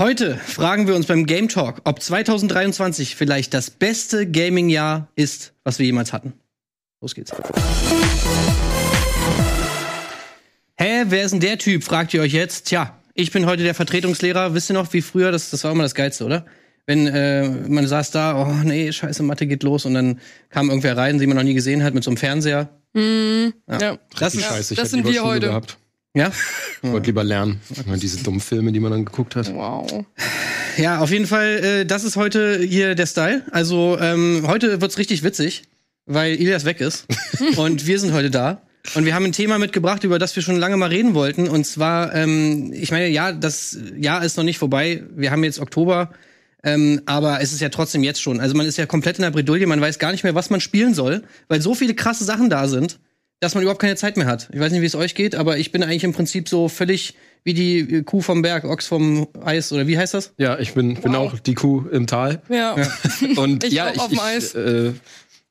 Heute fragen wir uns beim Game Talk, ob 2023 vielleicht das beste Gaming-Jahr ist, was wir jemals hatten. Los geht's. Hä, wer ist denn der Typ, fragt ihr euch jetzt. Tja, ich bin heute der Vertretungslehrer. Wisst ihr noch, wie früher, das, das war immer das Geilste, oder? Wenn äh, man saß da, oh nee, scheiße, Mathe geht los und dann kam irgendwer rein, den man noch nie gesehen hat, mit so einem Fernseher. Mhm. Ja. Ja. Das ist, Scheiße, ich das sind wir heute. Gehabt. Ja? Ich wollte lieber lernen. Immer diese dummen Filme, die man dann geguckt hat. Wow. Ja, auf jeden Fall, äh, das ist heute hier der Style. Also ähm, heute wird's richtig witzig, weil Ilias weg ist und wir sind heute da. Und wir haben ein Thema mitgebracht, über das wir schon lange mal reden wollten. Und zwar, ähm, ich meine, ja, das Jahr ist noch nicht vorbei. Wir haben jetzt Oktober, ähm, aber es ist ja trotzdem jetzt schon. Also man ist ja komplett in der Bredouille, man weiß gar nicht mehr, was man spielen soll, weil so viele krasse Sachen da sind, dass man überhaupt keine Zeit mehr hat. Ich weiß nicht, wie es euch geht, aber ich bin eigentlich im Prinzip so völlig wie die Kuh vom Berg, Ochs vom Eis oder wie heißt das? Ja, ich bin, bin Wow. auch die Kuh im Tal. Ja. Und Ich ja, ich, auf dem ich, äh,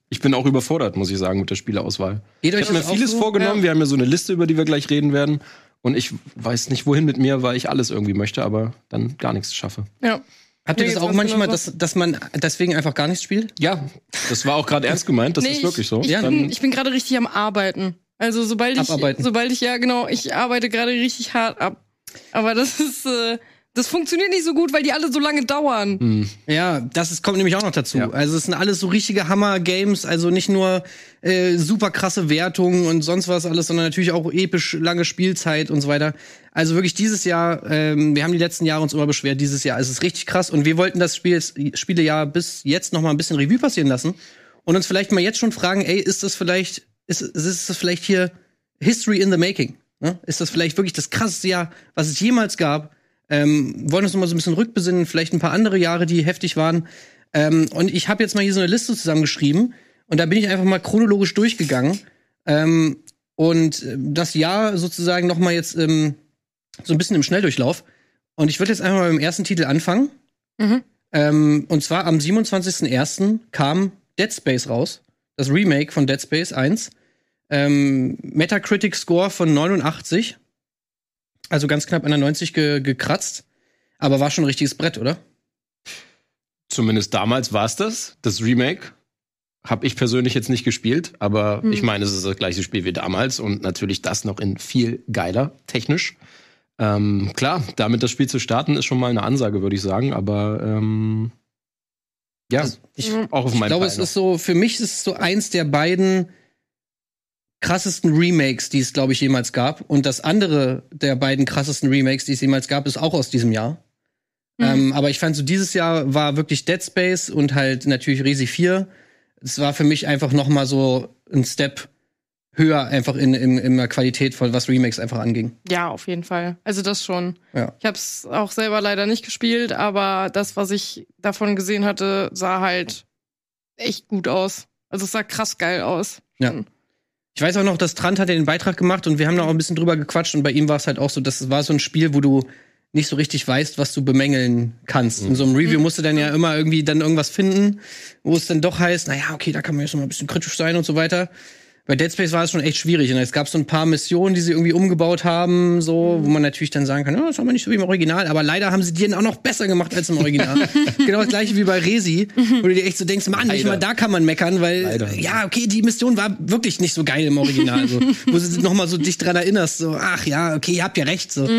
ich bin auch überfordert, muss ich sagen, mit der Spieleauswahl. Geht Ich habe mir vieles so? vorgenommen. Ja. Wir haben ja so eine Liste, über die wir gleich reden werden. Und ich weiß nicht, wohin mit mir, weil ich alles irgendwie möchte, aber dann gar nichts schaffe. ja. Habt ihr das auch manchmal, dass, dass man deswegen einfach gar nichts spielt? Ja, das war auch gerade ernst gemeint. Das Nee, ist wirklich so. Ich, ich Ja, bin, ich bin gerade richtig am Arbeiten. Also sobald ich, Abarbeiten. sobald ich, ja genau, ich arbeite gerade richtig hart ab. Aber das ist, äh, das funktioniert nicht so gut, weil die alle so lange dauern. Hm. Ja, das ist, kommt nämlich auch noch dazu. Ja. Also es sind alles so richtige Hammer-Games, also nicht nur äh, super krasse Wertungen und sonst was alles, sondern natürlich auch episch lange Spielzeit und so weiter. Also wirklich dieses Jahr, ähm, wir haben die letzten Jahre uns immer beschwert, dieses Jahr ist es richtig krass und wir wollten das Spiel, Spielejahr bis jetzt noch mal ein bisschen Revue passieren lassen und uns vielleicht mal jetzt schon fragen, ey, ist das vielleicht, ist, ist das vielleicht hier History in the Making? Ne? Ist das vielleicht wirklich das krasseste Jahr, was es jemals gab? Ähm, wollen uns noch mal so ein bisschen rückbesinnen, vielleicht ein paar andere Jahre, die heftig waren. Ähm, und ich habe jetzt mal hier so eine Liste zusammengeschrieben und da bin ich einfach mal chronologisch durchgegangen ähm, und äh, das Jahr sozusagen noch mal jetzt ähm, so ein bisschen im Schnelldurchlauf. Und ich würde jetzt einfach mal mit dem ersten Titel anfangen. Mhm. Ähm, und zwar am 27.01. kam Dead Space raus, das Remake von Dead Space 1. Ähm, Metacritic Score von 89. Also ganz knapp an der 90 ge gekratzt. Aber war schon ein richtiges Brett, oder? Zumindest damals war es das, das Remake. Hab ich persönlich jetzt nicht gespielt, aber Hm. ich meine, es ist das gleiche Spiel wie damals und natürlich das noch in viel geiler, technisch. Ähm, klar, damit das Spiel zu starten, ist schon mal eine Ansage, würde ich sagen, aber ähm, ja, Also, ich Mhm. auch auf Ich meinem glaube, es ist so, für mich ist es so eins der beiden krassesten Remakes, die es, glaube ich, jemals gab. Und das andere der beiden krassesten Remakes, die es jemals gab, ist auch aus diesem Jahr. Mhm. Ähm, aber ich fand so, dieses Jahr war wirklich Dead Space und halt natürlich Resi 4. Es war für mich einfach noch mal so ein Step höher einfach in, in, in der Qualität von was Remakes einfach anging. Ja, auf jeden Fall. Also das schon. Ja. Ich habe es auch selber leider nicht gespielt, aber das, was ich davon gesehen hatte, sah halt echt gut aus. Also es sah krass geil aus. Ja. Ich weiß auch noch, dass Trant hat ja den Beitrag gemacht und wir haben da auch ein bisschen drüber gequatscht und bei ihm war es halt auch so, das war so ein Spiel, wo du nicht so richtig weißt, was du bemängeln kannst. In so einem Review musst du dann ja immer irgendwie dann irgendwas finden, wo es dann doch heißt, naja, okay, da kann man jetzt noch mal ein bisschen kritisch sein und so weiter. Bei Dead Space war es schon echt schwierig. Und es gab so ein paar Missionen, die sie irgendwie umgebaut haben, so, wo man natürlich dann sagen kann, ja, das haben wir nicht so wie im Original, aber leider haben sie die dann auch noch besser gemacht als im Original. genau das gleiche wie bei Resi, wo du dir echt so denkst, Mann, nicht mal da kann man meckern, weil Leider. ja, okay, die Mission war wirklich nicht so geil im Original, so, wo du noch mal so dich dran erinnerst, so, ach ja, okay, ihr habt ja recht, so.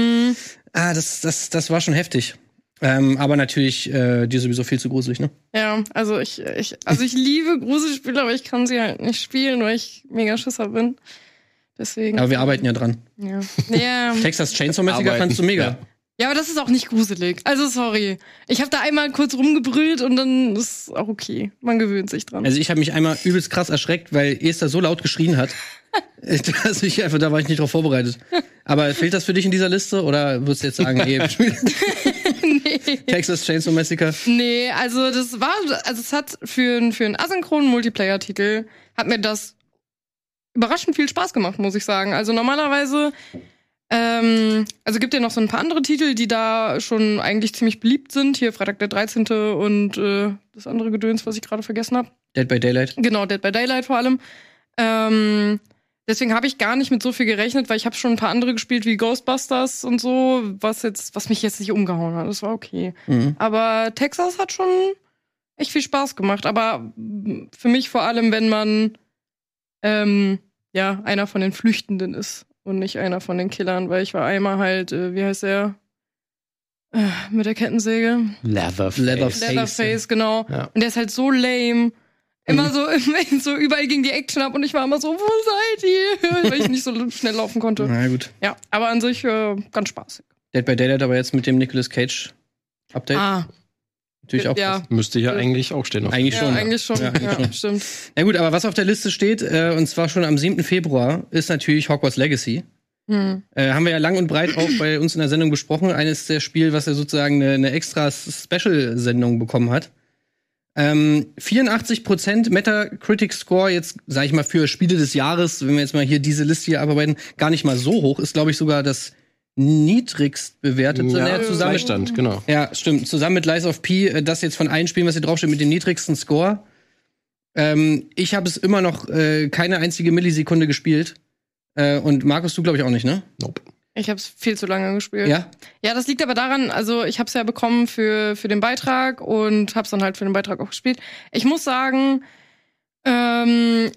Ah, das, das, das war schon heftig. Ähm, aber natürlich äh, dir sowieso viel zu gruselig, ne? Ja, also ich, ich, also ich liebe Gruselspiele, aber ich kann sie halt nicht spielen, weil ich mega Schisser bin. Deswegen. Aber wir arbeiten ja dran. ja. Ja. Texas Chainsaw Massacre fandst du mega. ja. ja, aber das ist auch nicht gruselig. Also sorry. Ich habe da einmal kurz rumgebrüllt und dann ist auch okay. Man gewöhnt sich dran. Also ich habe mich einmal übelst krass erschreckt, weil Esther so laut geschrien hat. dass ich einfach, da war ich nicht drauf vorbereitet. Aber fehlt das für dich in dieser Liste oder würdest du jetzt sagen, nee, nee. Texas Chainsaw Massacre? Nee, also das war, also es hat für, einen- für einen asynchronen Multiplayer-Titel hat mir das überraschend viel Spaß gemacht, muss ich sagen. Also normalerweise, ähm, also gibt ja noch so ein paar andere Titel, die da schon eigentlich ziemlich beliebt sind. Hier Freitag der 13. und äh, das andere Gedöns, was ich gerade vergessen habe. Dead by Daylight. Genau, Dead by Daylight vor allem. Ähm, Deswegen habe ich gar nicht mit so viel gerechnet, weil ich habe schon ein paar andere gespielt wie Ghostbusters und so, was jetzt, was mich jetzt nicht umgehauen hat. Das war okay. Mhm. Aber Texas hat schon echt viel Spaß gemacht. Aber für mich vor allem, wenn man ähm, ja einer von den Flüchtenden ist und nicht einer von den Killern, weil ich war einmal halt, äh, wie heißt der? Äh, mit der Kettensäge. Leatherface. Leatherface. Leatherface, genau. Ja. Und der ist halt so lame. Immer so, so überall ging die Action ab und ich war immer so, wo seid ihr? Weil ich nicht so schnell laufen konnte. Na gut. Ja, aber an sich äh, ganz spaßig. Dead by Daylight aber jetzt mit dem Nicolas Cage Update. Ah, Natürlich auch ja. Müsste ja eigentlich auch stehen. auf- Eigentlich ja, schon. eigentlich schon. Ja, Ja, eigentlich schon. stimmt. Na gut, aber was auf der Liste steht, äh, und zwar schon am 7. Februar, ist natürlich Hogwarts Legacy. Hm. Äh, haben wir ja lang und breit auch bei uns in der Sendung besprochen. Eines der Spiele, was ja sozusagen eine, eine extra Special-Sendung bekommen hat. Ähm, 84% Metacritic-Score, jetzt sage ich mal für Spiele des Jahres, wenn wir jetzt mal hier diese Liste hier abarbeiten, gar nicht mal so hoch. Ist, glaube ich, sogar das niedrigst bewertete. Ja, zusammen, Beistand, genau. ja, stimmt. Zusammen mit Lies of P, äh, das jetzt von allen Spielen, was hier draufsteht, mit dem niedrigsten Score. Ähm, ich habe es immer noch äh, keine einzige Millisekunde gespielt. Äh, und Markus, du glaube ich auch nicht, ne? Nope. Ich habe es viel zu lange gespielt. Ja? Ja, das liegt aber daran, also ich habe es ja bekommen für, für den Beitrag und habe es dann halt für den Beitrag auch gespielt. Ich muss sagen, ähm,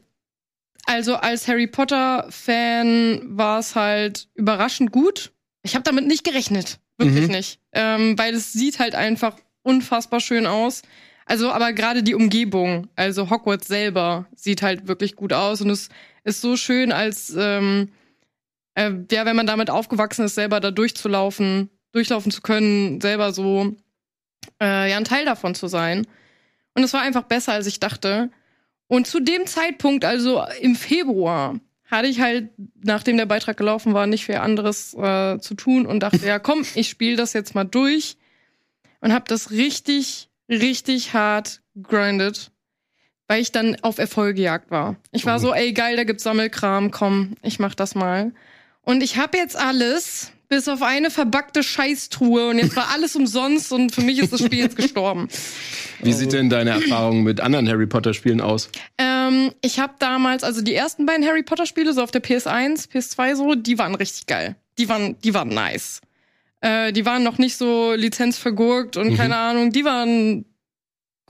also als Harry Potter-Fan war es halt überraschend gut. Ich habe damit nicht gerechnet. Wirklich Mhm. nicht. Ähm, weil es sieht halt einfach unfassbar schön aus. Also, aber gerade die Umgebung, also Hogwarts selber, sieht halt wirklich gut aus und es ist so schön, als ähm, äh, ja, wenn man damit aufgewachsen ist, selber da durchzulaufen, durchlaufen zu können, selber so äh, ja ein Teil davon zu sein. Und es war einfach besser, als ich dachte. Und zu dem Zeitpunkt, also im Februar, hatte ich halt, nachdem der Beitrag gelaufen war, nicht viel anderes äh, zu tun und dachte, ja komm, ich spiele das jetzt mal durch und habe das richtig, richtig hart grindet, weil ich dann auf Erfolgejagd war. Ich war so, ey geil, da gibt's Sammelkram, komm, ich mach das mal. Und ich habe jetzt alles, bis auf eine verbackte Scheißtruhe und jetzt war alles umsonst und für mich ist das Spiel jetzt gestorben. Wie sieht denn deine Erfahrung mit anderen Harry Potter Spielen aus? Ähm, ich habe damals, also die ersten beiden Harry Potter Spiele, so auf der PS1, PS2 so, die waren richtig geil. Die waren, die waren nice. Äh, die waren noch nicht so lizenzvergurkt und Mhm. keine Ahnung, die waren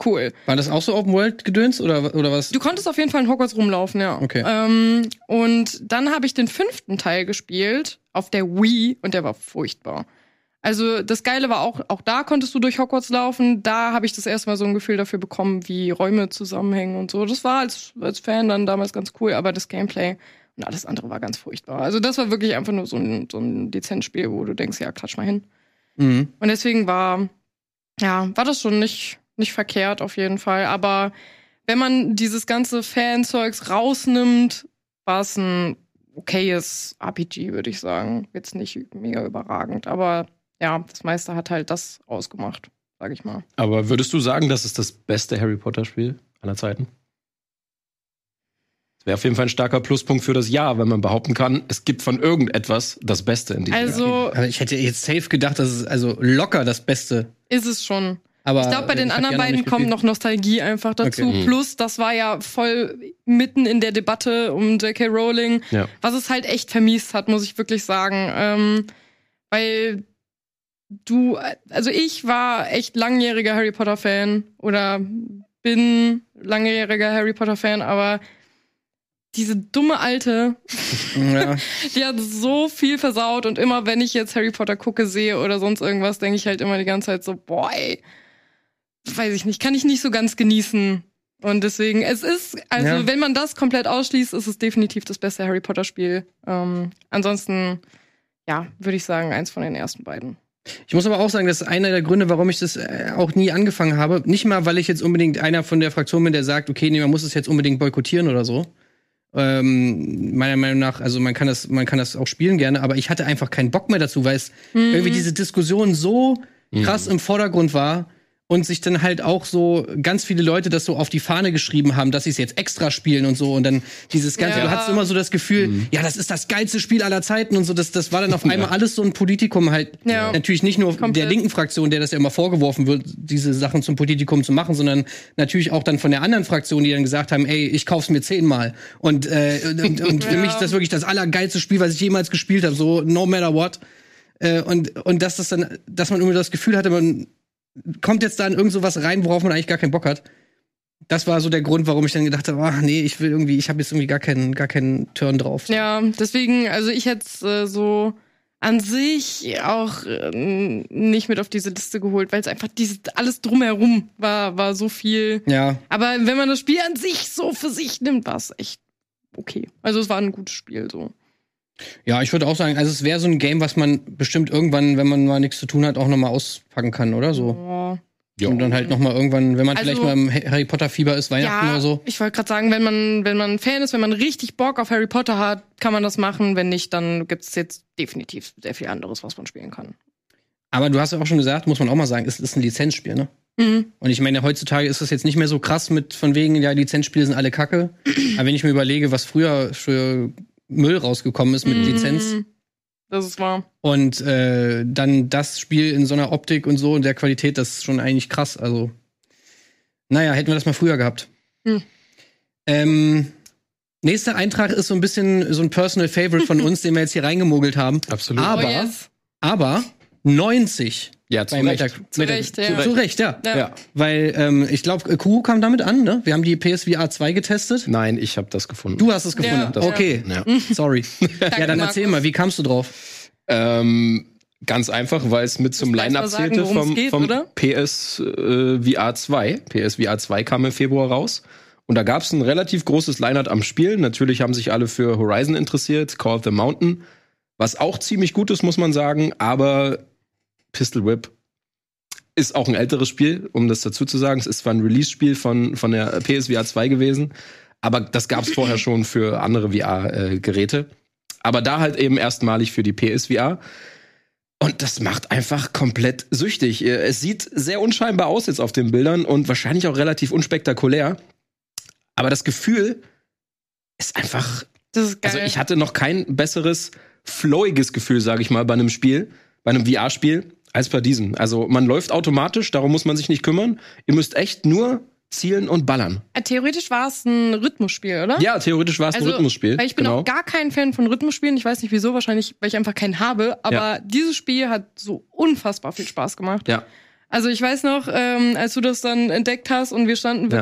cool. War das auch so Open World gedöns oder, oder was? Du konntest auf jeden Fall in Hogwarts rumlaufen, ja. Okay. Ähm, und dann habe ich den fünften Teil gespielt auf der Wii und der war furchtbar. Also das Geile war auch, auch da konntest du durch Hogwarts laufen. Da habe ich das erste Mal so ein Gefühl dafür bekommen, wie Räume zusammenhängen und so. Das war als, als Fan dann damals ganz cool, aber das Gameplay und alles andere war ganz furchtbar. Also das war wirklich einfach nur so ein, so ein Lizenzspiel, wo du denkst, ja, klatsch mal hin. Mhm. Und deswegen war, ja, war das schon nicht, nicht verkehrt auf jeden Fall. Aber wenn man dieses ganze Fanzeugs rausnimmt, war es ein okayes RPG, würde ich sagen. Jetzt nicht mega überragend, aber ja, das meiste hat halt das ausgemacht, sag ich mal. Aber würdest du sagen, das ist das beste Harry Potter Spiel aller Zeiten? Das wäre auf jeden Fall ein starker Pluspunkt für das Jahr, wenn man behaupten kann, es gibt von irgendetwas das Beste in diesem Jahr. Also ich hätte jetzt safe gedacht, das ist also locker das Beste. ist es schon. Aber Ich glaube, bei den anderen beiden kommt noch Nostalgie einfach dazu. Okay. Mhm. Plus, das war ja voll mitten in der Debatte um J.K. Rowling, Ja. was es halt echt vermiest hat, muss ich wirklich sagen. Ähm, weil du, also ich war echt langjähriger Harry Potter Fan oder bin langjähriger Harry Potter Fan, aber diese dumme Alte, Ja. die hat so viel versaut und immer wenn ich jetzt Harry Potter gucke, sehe oder sonst irgendwas, denke ich halt immer die ganze Zeit so, boah, ey, weiß ich nicht, kann ich nicht so ganz genießen. Und deswegen, es ist, also Ja. wenn man das komplett ausschließt, ist es definitiv das beste Harry Potter Spiel. Ähm, ansonsten, ja, würde ich sagen, eins von den ersten beiden. Ich muss aber auch sagen, das ist einer der Gründe, warum ich das äh, auch nie angefangen habe. Nicht mal, weil ich jetzt unbedingt einer von der Fraktion bin, der sagt, okay, nee, man muss es jetzt unbedingt boykottieren oder so. Ähm, meiner Meinung nach, also man kann das, man kann das auch spielen gerne, aber ich hatte einfach keinen Bock mehr dazu, weil es irgendwie diese Diskussion so krass im Vordergrund war und sich dann halt auch so ganz viele Leute das so auf die Fahne geschrieben haben, dass sie es jetzt extra spielen und so und dann dieses ganze, Ja. du hattest immer so das Gefühl, Mhm. ja, das ist das geilste Spiel aller Zeiten und so, das, das war dann auf einmal alles so ein Politikum halt, Ja. natürlich nicht nur Komplett. der linken Fraktion, der das ja immer vorgeworfen wird, diese Sachen zum Politikum zu machen, sondern natürlich auch dann von der anderen Fraktion, die dann gesagt haben, ey, ich kauf's mir zehnmal und, äh, und, und für Ja. mich ist das wirklich das allergeilste Spiel, was ich jemals gespielt habe, so no matter what. Äh, und, und dass das dann, dass man immer das Gefühl hatte, man kommt jetzt da in irgend so was rein, worauf man eigentlich gar keinen Bock hat. Das war so der Grund, warum ich dann gedacht habe, ach nee, ich will irgendwie, ich habe jetzt irgendwie gar keinen, gar keinen Turn drauf. Ja, deswegen, also ich hätte es äh, so an sich auch äh, nicht mit auf diese Liste geholt, weil es einfach dieses alles drumherum war, war so viel. Ja, Aber wenn man das Spiel an sich so für sich nimmt, war es echt okay. Also es war ein gutes Spiel so. Ja, ich würde auch sagen, also es wäre so ein Game, was man bestimmt irgendwann, wenn man mal nichts zu tun hat, auch noch mal auspacken kann, oder so. Ja. Ja. Und dann halt noch mal irgendwann, wenn man Also- vielleicht mal im Ha- Harry Potter Fieber ist, Weihnachten Ja, oder so. ich wollte gerade sagen, wenn man, wenn man ein Fan ist, wenn man richtig Bock auf Harry Potter hat, kann man das machen. Wenn nicht, dann gibt es jetzt definitiv sehr viel anderes, was man spielen kann. Aber du hast ja auch schon gesagt, muss man auch mal sagen, es ist ein Lizenzspiel, ne? Mhm. Und ich meine, heutzutage ist das jetzt nicht mehr so krass mit von wegen, ja, Lizenzspiele sind alle Kacke. Aber wenn ich mir überlege, was früher für Müll rausgekommen ist mit Mhm. Lizenz Das ist wahr. und äh, dann das Spiel in so einer Optik und so und der Qualität, das ist schon eigentlich krass. Also, naja, hätten wir das mal früher gehabt. Hm. Ähm, nächster Eintrag ist so ein bisschen so ein Personal Favorite von uns, den wir jetzt hier reingemogelt haben. Absolut. Aber- oh yes. Aber 90 ja, zu Recht. Meta Zu Recht, ja. Zu Recht, ja. Ja. Ja. Weil ähm, ich glaube, Kuhu kam damit an, ne? Wir haben die PSVR 2 getestet. Nein, ich habe das gefunden. Du hast es gefunden. Ja, okay, Ja. sorry. ja, dann erzähl Markus. mal, wie kamst du drauf? Ähm, ganz einfach, weil es mit zum Line-Up zählte vom, geht, vom oder? PS äh, VR 2. PS VR 2 kam im Februar raus. Und da gab es ein relativ großes Line-Up am Spiel. Natürlich haben sich alle für Horizon interessiert, Call of the Mountain, was auch ziemlich gut ist, muss man sagen. Aber Pistol Whip ist auch ein älteres Spiel, um das dazu zu sagen. Es ist zwar ein Release-Spiel von, von der PSVR 2 gewesen, aber das gab es vorher schon für andere VR-Geräte. aber da halt eben erstmalig für die PSVR. Und das macht einfach komplett süchtig. Es sieht sehr unscheinbar aus jetzt auf den Bildern und wahrscheinlich auch relativ unspektakulär. Aber das Gefühl ist einfach. Das ist geil. Also ich hatte noch kein besseres, flowiges Gefühl, sage ich mal, bei einem Spiel, bei einem VR-Spiel, als bei diesem. Also man läuft automatisch, darum muss man sich nicht kümmern. Ihr müsst echt nur zielen und ballern. Äh, Theoretisch war es ein Rhythmusspiel, oder? Ja, theoretisch war es ein Rhythmusspiel. Also, Weil ich bin genau. auch gar kein Fan von Rhythmusspielen. Ich weiß nicht wieso, wahrscheinlich, weil ich einfach keinen habe. Aber Ja. dieses Spiel hat so unfassbar viel Spaß gemacht. ja. Also ich weiß noch, ähm, als du das dann entdeckt hast und wir standen Ja.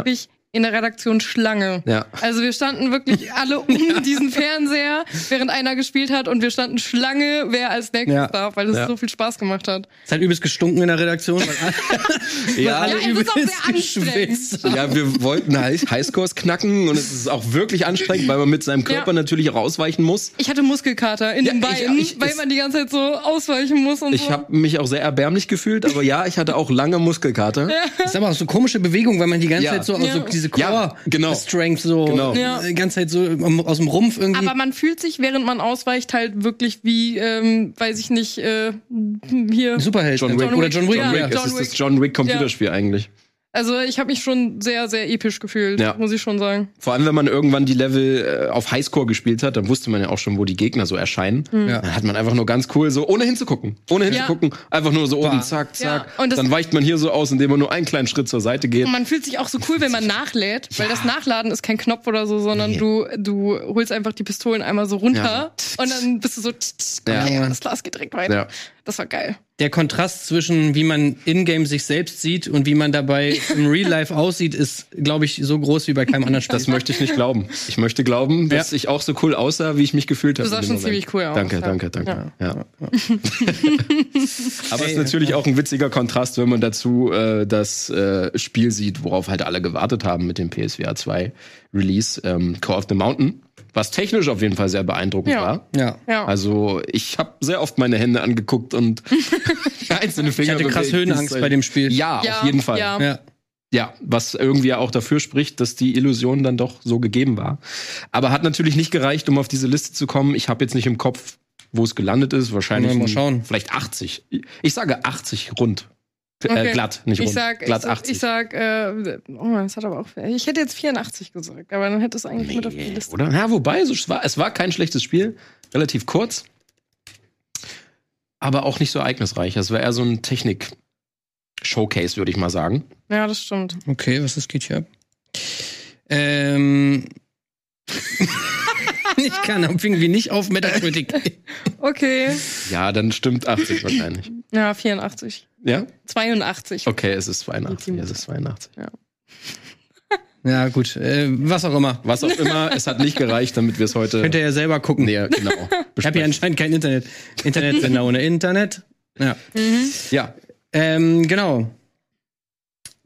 In der Redaktion Schlange. Ja. Also wir standen wirklich alle um diesen Fernseher, während einer gespielt hat und wir standen Schlange, wer als nächstes Ja. darf, weil es Ja. so viel Spaß gemacht hat. Es hat übelst gestunken in der Redaktion, weil Ja, weil alle Ja, es ist auch sehr übelst anstrengend. geschwitzt. Ja, wir wollten High- Highscores knacken und es ist auch wirklich anstrengend, weil man mit seinem Körper Ja. natürlich auch ausweichen muss. Ich hatte Muskelkater in Ja, den ich- Beinen, ich- weil es- man die ganze Zeit so ausweichen muss und Ich so. habe mich auch sehr erbärmlich gefühlt, aber ja, ich hatte auch lange Muskelkater. Das ist aber auch so komische Bewegung, weil man die ganze Ja. Zeit so, Ja. so diese Ja, Core genau. Strength so Genau. Ja. die ganze Zeit so aus dem Rumpf irgendwie. Aber man fühlt sich, während man ausweicht, halt wirklich wie, ähm, weiß ich nicht, äh, hier. Superheld. John Wick. Oder John Wick. Ja, John Wick, ja. das John ist das Wick. John Wick Computerspiel eigentlich. Also ich habe mich schon sehr, sehr episch gefühlt, Ja. muss ich schon sagen. Vor allem, wenn man irgendwann die Level äh, auf Highscore gespielt hat, dann wusste man ja auch schon, wo die Gegner so erscheinen. Ja. Dann hat man einfach nur ganz cool so, ohne hinzugucken. Ohne Ja. hinzugucken, einfach nur so oben, zack, Ja, zack. und dann weicht man hier so aus, indem man nur einen kleinen Schritt zur Seite geht. Und man fühlt sich auch so cool, wenn man nachlädt, weil das Nachladen ist kein Knopf oder so, sondern Nee. du, du holst einfach die Pistolen einmal so runter und dann bist du so, tsch, tsch, Ja. ja. das Glas geht direkt weiter. Ja. Das war geil. Der Kontrast zwischen wie man in-game sich selbst sieht und wie man dabei im Real Life aussieht, ist, glaube ich, so groß wie bei keinem anderen Spiel. Das möchte ich nicht glauben. Ich möchte glauben, dass Ja. ich auch so cool aussah, wie ich mich gefühlt habe. Du sahst schon Moment. ziemlich cool aus, Danke, ja. danke, danke. Ja. Aber es ist natürlich auch ein witziger Kontrast, wenn man dazu äh, das äh, Spiel sieht, worauf halt alle gewartet haben mit dem PSVR 2 Release, ähm, Call of the Mountain, was technisch auf jeden Fall sehr beeindruckend Ja. war. Ja. Ja. Also ich habe sehr oft meine Hände angeguckt und einzelne Finger. Ich hatte krass. Höhenangst bei dem Spiel. Ja, Ja, auf jeden Fall. ja. Ja. Ja, was irgendwie ja auch dafür spricht, dass die Illusion dann doch so gegeben war. Aber hat natürlich nicht gereicht, um auf diese Liste zu kommen. Ich habe jetzt nicht im Kopf, wo es gelandet ist. Wahrscheinlich Mal schauen. vielleicht 80. Ich sage 80 rund. Äh, Okay. glatt, nicht Ich rund. sag, glatt ich, sag- 80. ich sag, äh, oh, das hat aber auch, ich hätte jetzt 84 gesagt, aber dann hätte es eigentlich mit auf die Nee, Liste. oder? Ja, wobei, so, es, war, es war kein schlechtes Spiel. Relativ kurz. Aber auch nicht so ereignisreich. Es war eher so ein Technik-Showcase, würde ich mal sagen. Ja, das stimmt. Okay, was ist geht hier ab? Ähm. ich kann irgendwie nicht auf Metacritic. Okay. Ja, dann stimmt 80 wahrscheinlich. Ja, 84. Ja? 82. Okay, es ist 82. Es ist 82. ja, gut. Äh, was auch immer. Was auch immer, es hat nicht gereicht, damit wir es heute. Könnt ihr ja selber gucken. Nee, genau. ich habe hier besprechen. anscheinend kein Internet. Internetsender ohne Internet. Ja. Ja, Ähm, genau.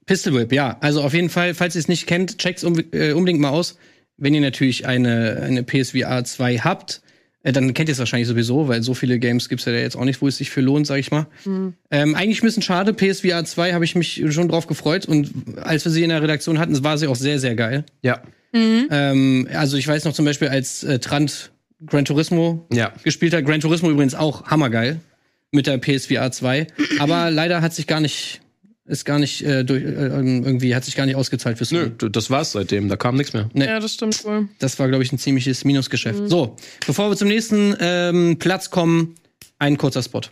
Pistol Whip, ja. Also auf jeden Fall, falls ihr es nicht kennt, checkt's um, äh, unbedingt mal aus. Wenn ihr natürlich eine, eine PSVR 2 habt, äh, dann kennt ihr es wahrscheinlich sowieso, weil so viele Games gibt's ja jetzt auch nicht, wo es sich für lohnt, sag ich mal. Ähm, eigentlich ein bisschen schade. PSVR 2 habe ich mich schon drauf gefreut und als wir sie in der Redaktion hatten, war sie auch sehr, sehr geil. ja, Ähm, also ich weiß noch zum Beispiel, als äh, Trant Gran Turismo ja. gespielt hat. Gran Turismo übrigens auch hammergeil mit der PSVR 2. Aber leider hat sich gar nicht, ist gar nicht äh, durch, äh, irgendwie hat sich gar nicht ausgezahlt fürs Nö, das war's seitdem. Da kam nichts mehr. Nee. Ja, das stimmt wohl. Das war, glaube ich, ein ziemliches Minusgeschäft. So, bevor wir zum nächsten ähm, Platz kommen, ein kurzer Spot.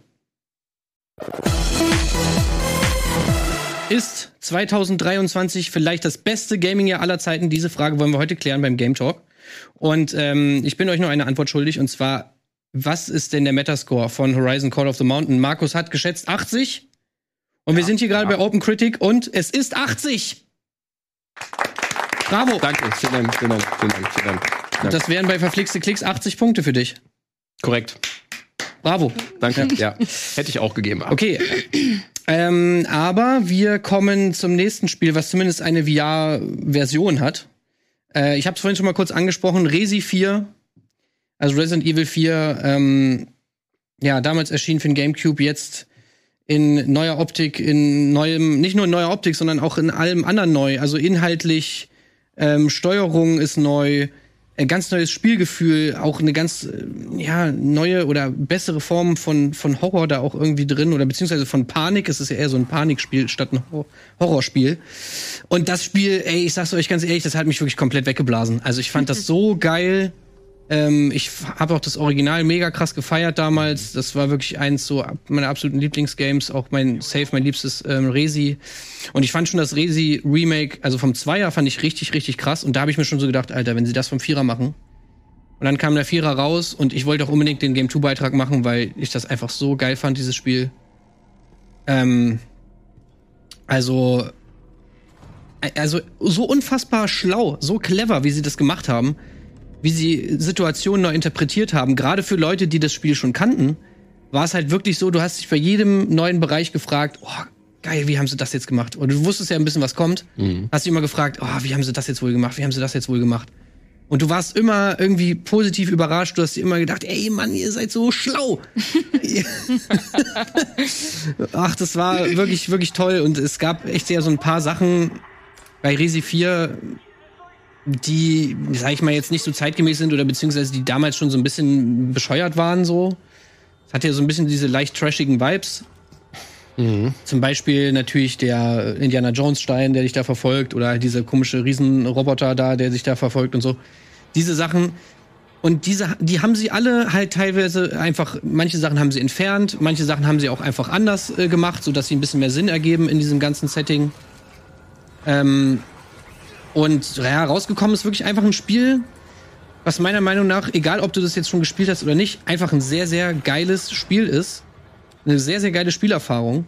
Ist 2023 vielleicht das beste Gaming-Jahr aller Zeiten? Diese Frage wollen wir heute klären beim Game Talk. Und ähm, ich bin euch noch eine Antwort schuldig, und zwar, was ist denn der Metascore von Horizon Call of the Mountain? Markus hat geschätzt 80. Und wir sind hier gerade ja. bei Open Critic und es ist 80. Bravo. Danke, vielen Dank, vielen Dank, vielen Dank, vielen Dank. Das wären bei verflixte Klicks 80 Punkte für dich. Korrekt. Bravo. Danke. Ja. Hätte ich auch gegeben. Okay. ähm, aber wir kommen zum nächsten Spiel, was zumindest eine VR-Version hat. Äh, ich habe es vorhin schon mal kurz angesprochen. Resi 4, also Resident Evil 4, ähm, ja, damals erschienen für den GameCube, jetzt in neuer Optik, in neuem, nicht nur in neuer Optik, sondern auch in allem anderen neu. Also inhaltlich, ähm, Steuerung ist neu, ein ganz neues Spielgefühl, auch eine ganz äh, ja neue oder bessere Form von von Horror da auch irgendwie drin oder beziehungsweise von Panik. Es ist ja eher so ein Panikspiel statt ein Hor- Horrorspiel. Und das Spiel, ey, ich sag's euch ganz ehrlich, das hat mich wirklich komplett weggeblasen. Also ich fand das so geil. Ähm, ich habe auch das Original mega krass gefeiert damals. Das war wirklich eins so meiner absoluten Lieblingsgames, auch mein Safe, mein liebstes ähm, Resi. Und ich fand schon das Resi Remake, also vom Zweier fand ich richtig, richtig krass. Und da habe ich mir schon so gedacht, Alter, wenn sie das vom Vierer machen. Und dann kam der Vierer raus und ich wollte auch unbedingt den Game 2 Beitrag machen, weil ich das einfach so geil fand, dieses Spiel. Ähm, also, also so unfassbar schlau, so clever, wie sie das gemacht haben wie sie Situationen neu interpretiert haben, gerade für Leute, die das Spiel schon kannten, war es halt wirklich so, du hast dich bei jedem neuen Bereich gefragt, oh, geil, wie haben sie das jetzt gemacht? Und du wusstest ja ein bisschen, was kommt. Hast dich immer gefragt, oh, wie haben sie das jetzt wohl gemacht? Wie haben sie das jetzt wohl gemacht? Und du warst immer irgendwie positiv überrascht. Du hast dir immer gedacht, ey Mann, ihr seid so schlau. Ach, das war wirklich, wirklich toll. Und es gab echt sehr so ein paar Sachen bei Resi 4, die, sag ich mal, jetzt nicht so zeitgemäß sind oder beziehungsweise die damals schon so ein bisschen bescheuert waren so. Es hatte ja so ein bisschen diese leicht trashigen Vibes. Zum Beispiel natürlich der Indiana Jones Stein, der dich da verfolgt, oder diese komische Riesenroboter da, der dich da verfolgt und so. Diese Sachen. Und diese, die haben sie alle halt teilweise einfach, manche Sachen haben sie entfernt, manche Sachen haben sie auch einfach anders äh, gemacht, sodass sie ein bisschen mehr Sinn ergeben in diesem ganzen Setting. Ähm, und ja, rausgekommen ist wirklich einfach ein Spiel, was meiner Meinung nach, egal ob du das jetzt schon gespielt hast oder nicht, einfach ein sehr, sehr geiles Spiel ist. Eine sehr, sehr geile Spielerfahrung.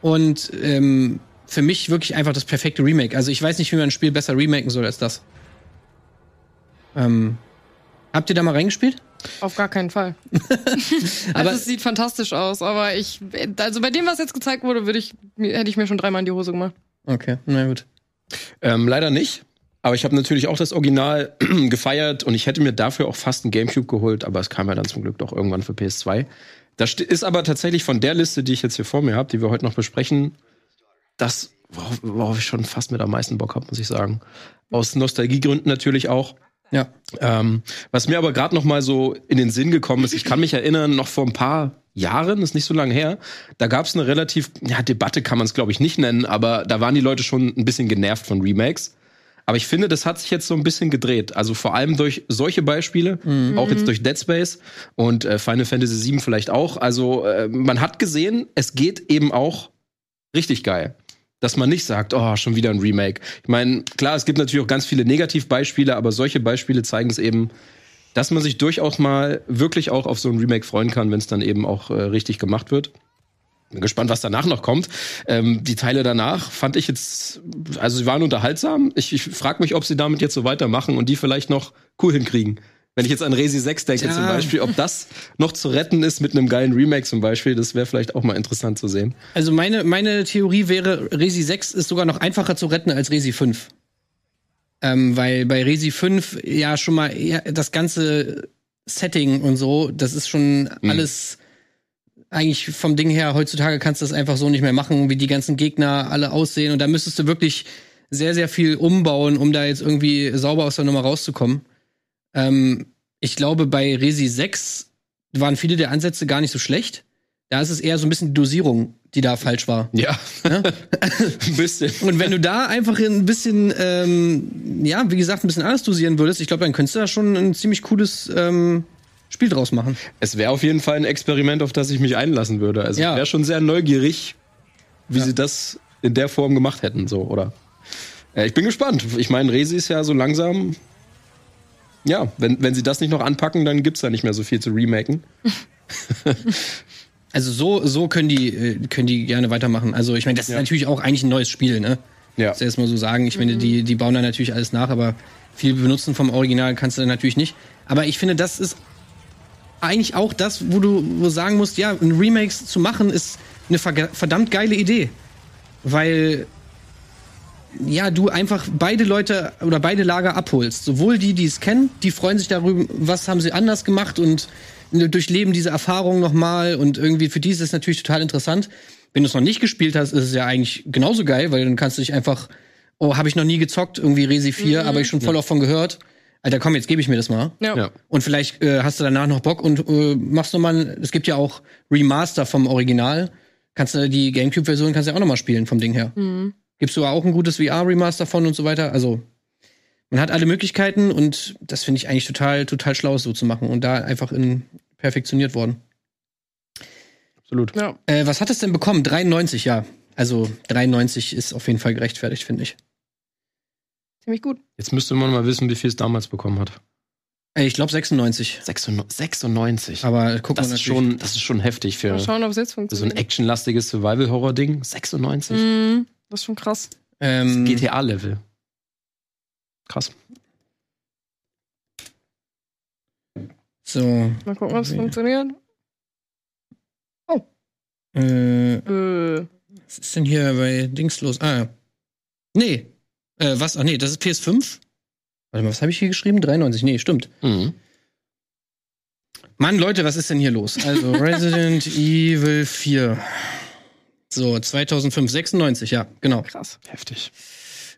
Und ähm, für mich wirklich einfach das perfekte Remake. Also ich weiß nicht, wie man ein Spiel besser remaken soll als das. Ähm, habt ihr da mal reingespielt? Auf gar keinen Fall. Aber- also es sieht fantastisch aus, aber ich, also bei dem, was jetzt gezeigt wurde, würde ich, hätte ich mir schon dreimal in die Hose gemacht. Okay, na gut. Ähm, leider nicht. Aber ich habe natürlich auch das Original gefeiert und ich hätte mir dafür auch fast ein Gamecube geholt, aber es kam ja dann zum Glück doch irgendwann für PS2. Das st- ist aber tatsächlich von der Liste, die ich jetzt hier vor mir habe, die wir heute noch besprechen, das, worauf, worauf ich schon fast mit am meisten Bock habe, muss ich sagen. Aus Nostalgiegründen natürlich auch. Ja. Ähm, was mir aber gerade noch mal so in den Sinn gekommen ist, ich kann mich erinnern, noch vor ein paar Jahren, ist nicht so lange her. Da gab es eine relativ, ja, Debatte kann man es glaube ich nicht nennen, aber da waren die Leute schon ein bisschen genervt von Remakes. Aber ich finde, das hat sich jetzt so ein bisschen gedreht. Also vor allem durch solche Beispiele, Mhm. auch jetzt durch Dead Space und äh, Final Fantasy VII vielleicht auch. Also äh, man hat gesehen, es geht eben auch richtig geil. Dass man nicht sagt, oh, schon wieder ein Remake. Ich meine, klar, es gibt natürlich auch ganz viele Negativbeispiele, aber solche Beispiele zeigen es eben, dass man sich durchaus mal wirklich auch auf so ein Remake freuen kann, wenn es dann eben auch äh, richtig gemacht wird. Bin gespannt, was danach noch kommt. Ähm, die Teile danach fand ich jetzt, also sie waren unterhaltsam. Ich, ich frage mich, ob sie damit jetzt so weitermachen und die vielleicht noch cool hinkriegen. Wenn ich jetzt an Resi 6 denke Ja. zum Beispiel, ob das noch zu retten ist mit einem geilen Remake zum Beispiel, das wäre vielleicht auch mal interessant zu sehen. Also meine, meine Theorie wäre, Resi 6 ist sogar noch einfacher zu retten als Resi 5. Ähm, weil bei Resi 5 ja schon mal eher das ganze Setting und so, das ist schon Mhm. alles eigentlich vom Ding her, heutzutage kannst du das einfach so nicht mehr machen, wie die ganzen Gegner alle aussehen. Und da müsstest du wirklich sehr, sehr viel umbauen, um da jetzt irgendwie sauber aus der Nummer rauszukommen. Ähm, ich glaube, bei Resi 6 waren viele der Ansätze gar nicht so schlecht. Da ist es eher so ein bisschen die Dosierung, die da falsch war. Ja, Ja? ein bisschen. Und wenn du da einfach ein bisschen, ähm, ja, wie gesagt, ein bisschen anders dosieren würdest, ich glaube, dann könntest du da schon ein ziemlich cooles ähm, Spiel draus machen. Es wäre auf jeden Fall ein Experiment, auf das ich mich einlassen würde. Also Ja. ich wäre schon sehr neugierig, wie Ja. sie das in der Form gemacht hätten, so, oder? Äh, ich bin gespannt. Ich meine, Resi ist ja so langsam. Ja, wenn, wenn sie das nicht noch anpacken, dann gibt's da nicht mehr so viel zu remaken. Also so, so können die, äh, können die gerne weitermachen. Also ich meine, das ist Ja. natürlich auch eigentlich ein neues Spiel, ne? Ja. Das erstmal so sagen. Ich meine, die, die bauen da natürlich alles nach, aber viel benutzen vom Original kannst du natürlich nicht. Aber ich finde, das ist eigentlich auch das, wo du wo sagen musst, ja, ein Remakes zu machen, ist eine verdammt geile Idee. Weil ja, du einfach beide Leute oder beide Lager abholst. Sowohl die, die es kennen, die freuen sich darüber, was haben sie anders gemacht und durchleben diese Erfahrung nochmal und irgendwie für die ist es natürlich total interessant. Wenn du es noch nicht gespielt hast, ist es ja eigentlich genauso geil, weil dann kannst du dich einfach, oh, habe ich noch nie gezockt, irgendwie Resi 4, aber ich schon voll davon gehört. Alter, komm, jetzt gebe ich mir das mal. Ja. Ja. Und vielleicht äh, hast du danach noch Bock und äh, machst noch mal, ein- es gibt ja auch Remaster vom Original. Kannst du die GameCube-Version kannst du ja auch noch mal spielen vom Ding her. Mhm. Gibst du auch ein gutes VR-Remaster von und so weiter. Also man hat alle Möglichkeiten und das finde ich eigentlich total, total schlau, es so zu machen und da einfach in perfektioniert worden. Absolut. ja. Äh, was hat es denn bekommen? 93, ja. Also 93 ist auf jeden Fall gerechtfertigt, finde ich. Ziemlich gut. Jetzt müsste man mal wissen, wie viel es damals bekommen hat. Äh, ich glaube 96. 96. Aber guck das mal ist schon, das ist schon heftig für, Mal schauen, ob es jetzt so ein actionlastiges Survival-Horror-Ding. 96. Mhm. Das ist schon krass. ähm, GTA-Level. Krass. So. Mal gucken, ob es funktioniert. Äh, Äh. Was ist denn hier bei Dings los? Ah. Nee. Äh, was? Ach nee, das ist PS5? Warte mal, was habe ich hier geschrieben? 93. Nee, stimmt. Mhm. Mann, Leute, was ist denn hier los? Also Resident Evil 4. So, 2005, 96, ja, genau. Krass. Heftig.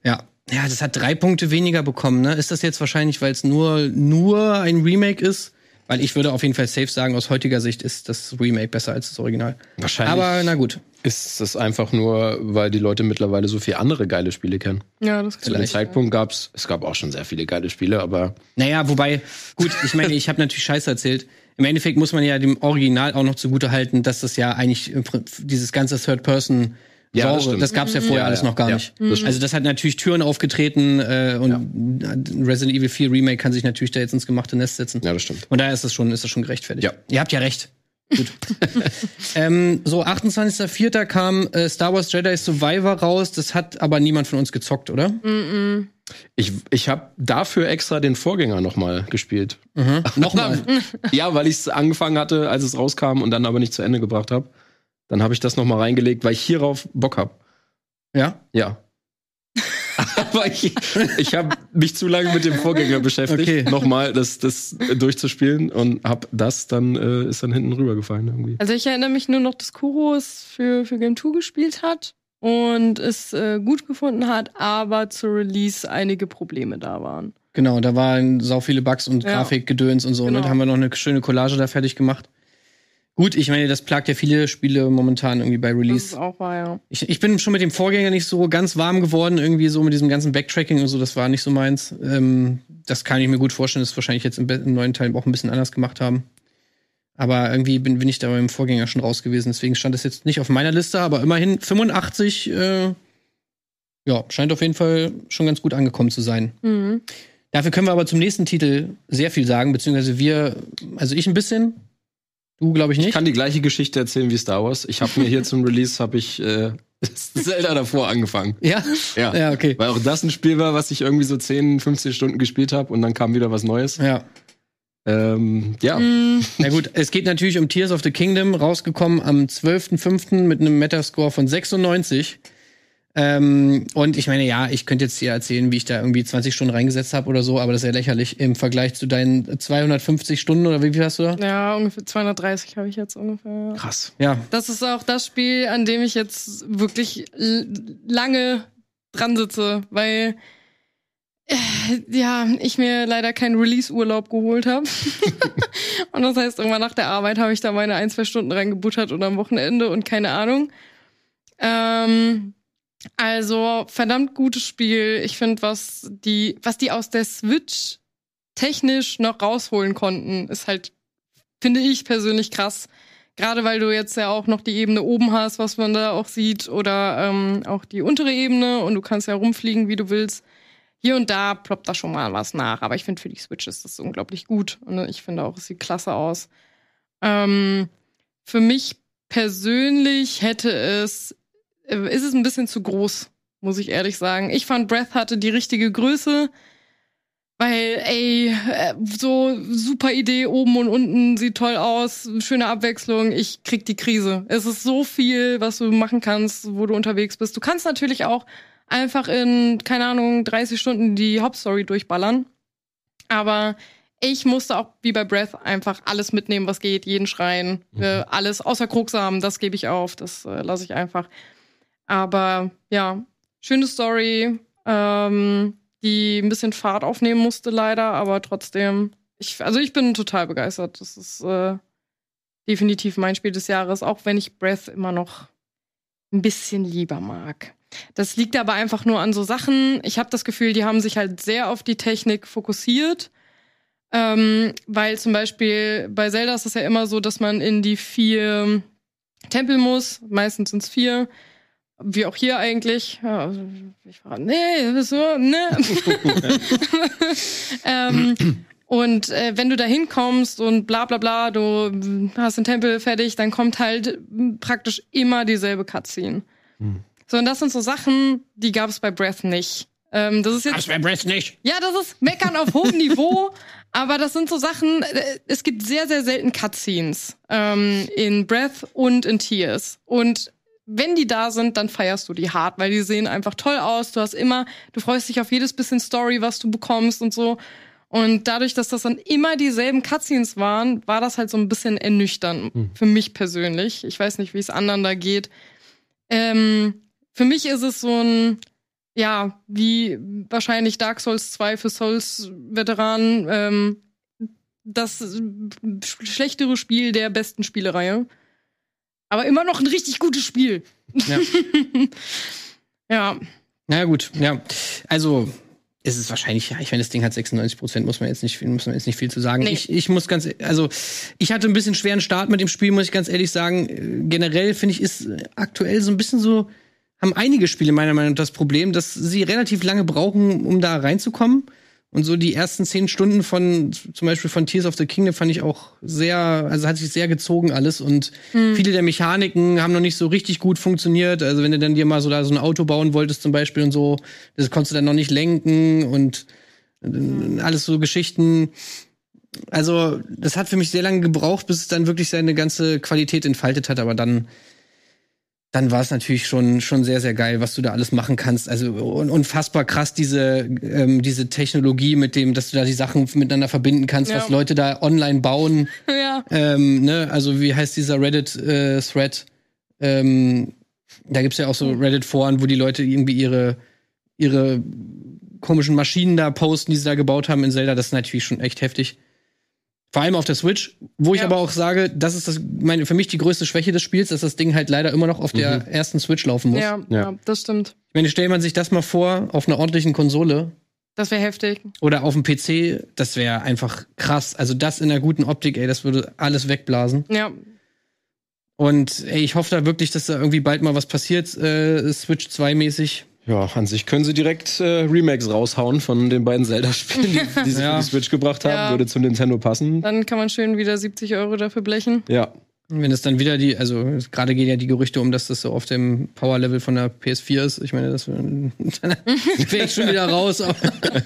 Ja. Ja, das hat drei Punkte weniger bekommen, ne? Ist das jetzt wahrscheinlich, weil es nur, nur ein Remake ist? Weil ich würde auf jeden Fall safe sagen, aus heutiger Sicht ist das Remake besser als das Original. Wahrscheinlich Aber na gut. ist es einfach nur, weil die Leute mittlerweile so viele andere geile Spiele kennen. Ja, das kann Zu dem. Zeitpunkt gab's, es gab auch schon sehr viele geile Spiele, aber Naja, wobei, gut, ich meine, ich habe natürlich Scheiße erzählt. Im Endeffekt muss man ja dem Original auch noch zugute halten, dass das ja eigentlich dieses ganze Third-Person Ja, das Genre, stimmt. das gab's ja vorher Ja, alles ja, noch gar ja, nicht. das. Also das hat natürlich Türen aufgetreten äh, und Resident Evil 4 Remake kann sich natürlich da jetzt ins gemachte Nest setzen. ja, das stimmt. Und daher ist das schon, ist das schon gerechtfertigt. Ja. Ihr habt ja recht. Gut. ähm, so, 28.04. kam äh, Star Wars Jedi Survivor raus. Das hat aber niemand von uns gezockt, oder? Mhm. Ich, ich habe dafür extra den Vorgänger nochmal gespielt. Mhm. Nochmal. ja, weil ich es angefangen hatte, als es rauskam und dann aber nicht zu Ende gebracht habe. Dann habe ich das nochmal reingelegt, weil ich hierauf Bock hab. ja? Ja. aber ich, ich habe mich zu lange mit dem Vorgänger beschäftigt, Okay. nochmal das, das durchzuspielen und hab das dann, äh, ist dann hinten rübergefallen irgendwie. Also ich erinnere mich nur noch, dass Kuro es für, für Game 2 gespielt hat und es äh, gut gefunden hat, aber zu Release einige Probleme da waren. Genau, da waren sau viele Bugs und Ja. Grafikgedöns und so. Ne? Genau. Da haben wir noch eine schöne Collage da fertig gemacht. Gut, ich meine, das plagt ja viele Spiele momentan irgendwie bei Das Release. ist auch wahr, ja. Ich, ich bin schon mit dem Vorgänger nicht so ganz warm geworden, irgendwie so mit diesem ganzen Backtracking und so, das war nicht so meins. Ähm, das kann ich mir gut vorstellen, dass wahrscheinlich jetzt im, im neuen Teil auch ein bisschen anders gemacht haben. Aber irgendwie bin, bin ich da beim Vorgänger schon raus gewesen, deswegen stand das jetzt nicht auf meiner Liste, aber immerhin 85, äh, ja, scheint auf jeden Fall schon ganz gut angekommen zu sein. Mhm. Dafür können wir aber zum nächsten Titel sehr viel sagen, beziehungsweise wir, also ich ein bisschen, du glaube ich nicht. Ich kann die gleiche Geschichte erzählen wie Star Wars. Ich habe mir hier zum Release habe ich äh, Zelda davor angefangen. ja? Ja. Ja, okay. Weil auch das ein Spiel war, was ich irgendwie so 10, 15 Stunden gespielt habe und dann kam wieder was Neues. Ja. Ähm, ja. Mhm. Na gut, es geht natürlich um Tears of the Kingdom, rausgekommen am 12.05. mit einem Metascore von 96. Ähm, und ich meine, ja, ich könnte jetzt hier erzählen, wie ich da irgendwie 20 Stunden reingesetzt habe oder so, aber das ist ja lächerlich im Vergleich zu deinen 250 Stunden oder wie viel hast du da? Ja, ungefähr 230 habe ich jetzt ungefähr. Krass. Ja, Das ist auch das Spiel, an dem ich jetzt wirklich lange dran sitze, weil äh, ja, ich mir leider keinen Release-Urlaub geholt habe. und das heißt, irgendwann nach der Arbeit habe ich da meine ein, zwei Stunden reingebuttert oder am Wochenende und keine Ahnung. Ähm, also, verdammt gutes Spiel. Ich finde, was die, was die aus der Switch technisch noch rausholen konnten, ist halt, finde ich persönlich krass. Gerade weil du jetzt ja auch noch die Ebene oben hast, was man da auch sieht, oder ähm, auch die untere Ebene und du kannst ja rumfliegen, wie du willst. Hier und da ploppt da schon mal was nach, aber ich finde für die Switch ist das unglaublich gut und ich finde auch, es sieht klasse aus. Ähm, für mich persönlich hätte es, ist es ein bisschen zu groß, muss ich ehrlich sagen. Ich fand Breath hatte die richtige Größe. Weil, ey, äh, so super Idee, oben und unten, sieht toll aus, schöne Abwechslung, ich krieg die Krise. Es ist so viel, was du machen kannst, wo du unterwegs bist. Du kannst natürlich auch einfach in, keine Ahnung, 30 Stunden die Hauptstory durchballern. Aber ich musste auch, wie bei Breath, einfach alles mitnehmen, was geht, jeden Schrein, äh, alles, außer Krugsamen, das gebe ich auf, das äh, lasse ich einfach. Aber ja, schöne Story, ähm, die ein bisschen Fahrt aufnehmen musste, leider, aber trotzdem. Ich, also ich bin total begeistert. Das ist äh, definitiv mein Spiel des Jahres, auch wenn ich Breath immer noch ein bisschen lieber mag. Das liegt aber einfach nur an so Sachen. Ich habe das Gefühl, die haben sich halt sehr auf die Technik fokussiert. Ähm, weil zum Beispiel bei Zelda ist es ja immer so, dass man in die vier Tempel muss. Meistens sind es vier. Wie auch hier eigentlich. Ja, also ich war, nee, so, ne. ähm, und äh, wenn du da hinkommst und bla bla bla, du hast den Tempel fertig, dann kommt halt praktisch immer dieselbe Cutscene. So, und das sind so Sachen, die gab es bei Breath nicht. Ähm, das ist jetzt das wäre Breath nicht. ja, das ist Meckern auf hohem Niveau, aber das sind so Sachen, äh, es gibt sehr, sehr selten Cutscenes ähm, in Breath und in Tears. Und wenn die da sind, dann feierst du die hart, weil die sehen einfach toll aus. Du hast immer, du freust dich auf jedes bisschen Story, was du bekommst und so. Und dadurch, dass das dann immer dieselben Cutscenes waren, war das halt so ein bisschen ernüchternd für mich persönlich. Ich weiß nicht, wie es anderen da geht. Ähm, für mich ist es so ein, ja, wie wahrscheinlich Dark Souls 2 für Souls-Veteranen, ähm, das schlechtere Spiel der besten Spielereihe. Aber immer noch ein richtig gutes Spiel. Ja. Ja, Na gut, ja. Also, ist es wahrscheinlich, ja, ich meine, das Ding hat 96 Prozent, muss man jetzt nicht, viel- muss man jetzt nicht viel zu sagen. Nee. Ich, ich muss ganz, also, ich hatte ein bisschen schweren Start mit dem Spiel, muss ich ganz ehrlich sagen. Generell finde ich, ist aktuell so ein bisschen so, haben einige Spiele meiner Meinung nach das Problem, dass sie relativ lange brauchen, um da reinzukommen. Und so die ersten zehn Stunden von, zum Beispiel von Tears of the Kingdom fand ich auch sehr, also hat sich sehr gezogen alles und viele der Mechaniken haben noch nicht so richtig gut funktioniert. Also wenn du dann dir mal so da so ein Auto bauen wolltest zum Beispiel und so, das konntest du dann noch nicht lenken und äh, alles so Geschichten. Also das hat für mich sehr lange gebraucht, bis es dann wirklich seine ganze Qualität entfaltet hat, aber dann dann war es natürlich schon schon sehr sehr geil, was du da alles machen kannst. Also un unfassbar krass diese ähm, diese Technologie mit dem, dass du da die Sachen miteinander verbinden kannst, Ja. was Leute da online bauen. ja. Ähm, ne, also wie heißt dieser Reddit-Thread? ähm, da gibt's ja auch so Reddit-Foren, wo die Leute irgendwie ihre, ihre komischen Maschinen da posten, die sie da gebaut haben in Zelda. Das ist natürlich schon echt heftig. Vor allem auf der Switch, wo ich Ja. aber auch sage, das ist das, meine, für mich die größte Schwäche des Spiels, dass das Ding halt leider immer noch auf der ersten Switch laufen muss. Ja, Ja. ja. das stimmt. Ich meine, stellt man sich das mal vor auf einer ordentlichen Konsole Das wäre heftig. oder auf dem PC, das wäre einfach krass. Also das in einer guten Optik, ey, das würde alles wegblasen. Ja, Und ey, ich hoffe da wirklich, dass da irgendwie bald mal was passiert, äh, Switch 2 mäßig. Ja, an sich können sie direkt äh, Remakes raushauen von den beiden Zelda-Spielen, die, die sie Ja. für die Switch gebracht haben. Ja. Würde zu Nintendo passen. dann kann man schön wieder 70 Euro dafür blechen. Ja. Wenn es dann wieder die, also gerade gehen ja die Gerüchte um, dass das so auf dem Power-Level von der PS4 ist. Ich meine, das dann wäre ich schon wieder raus. Aber,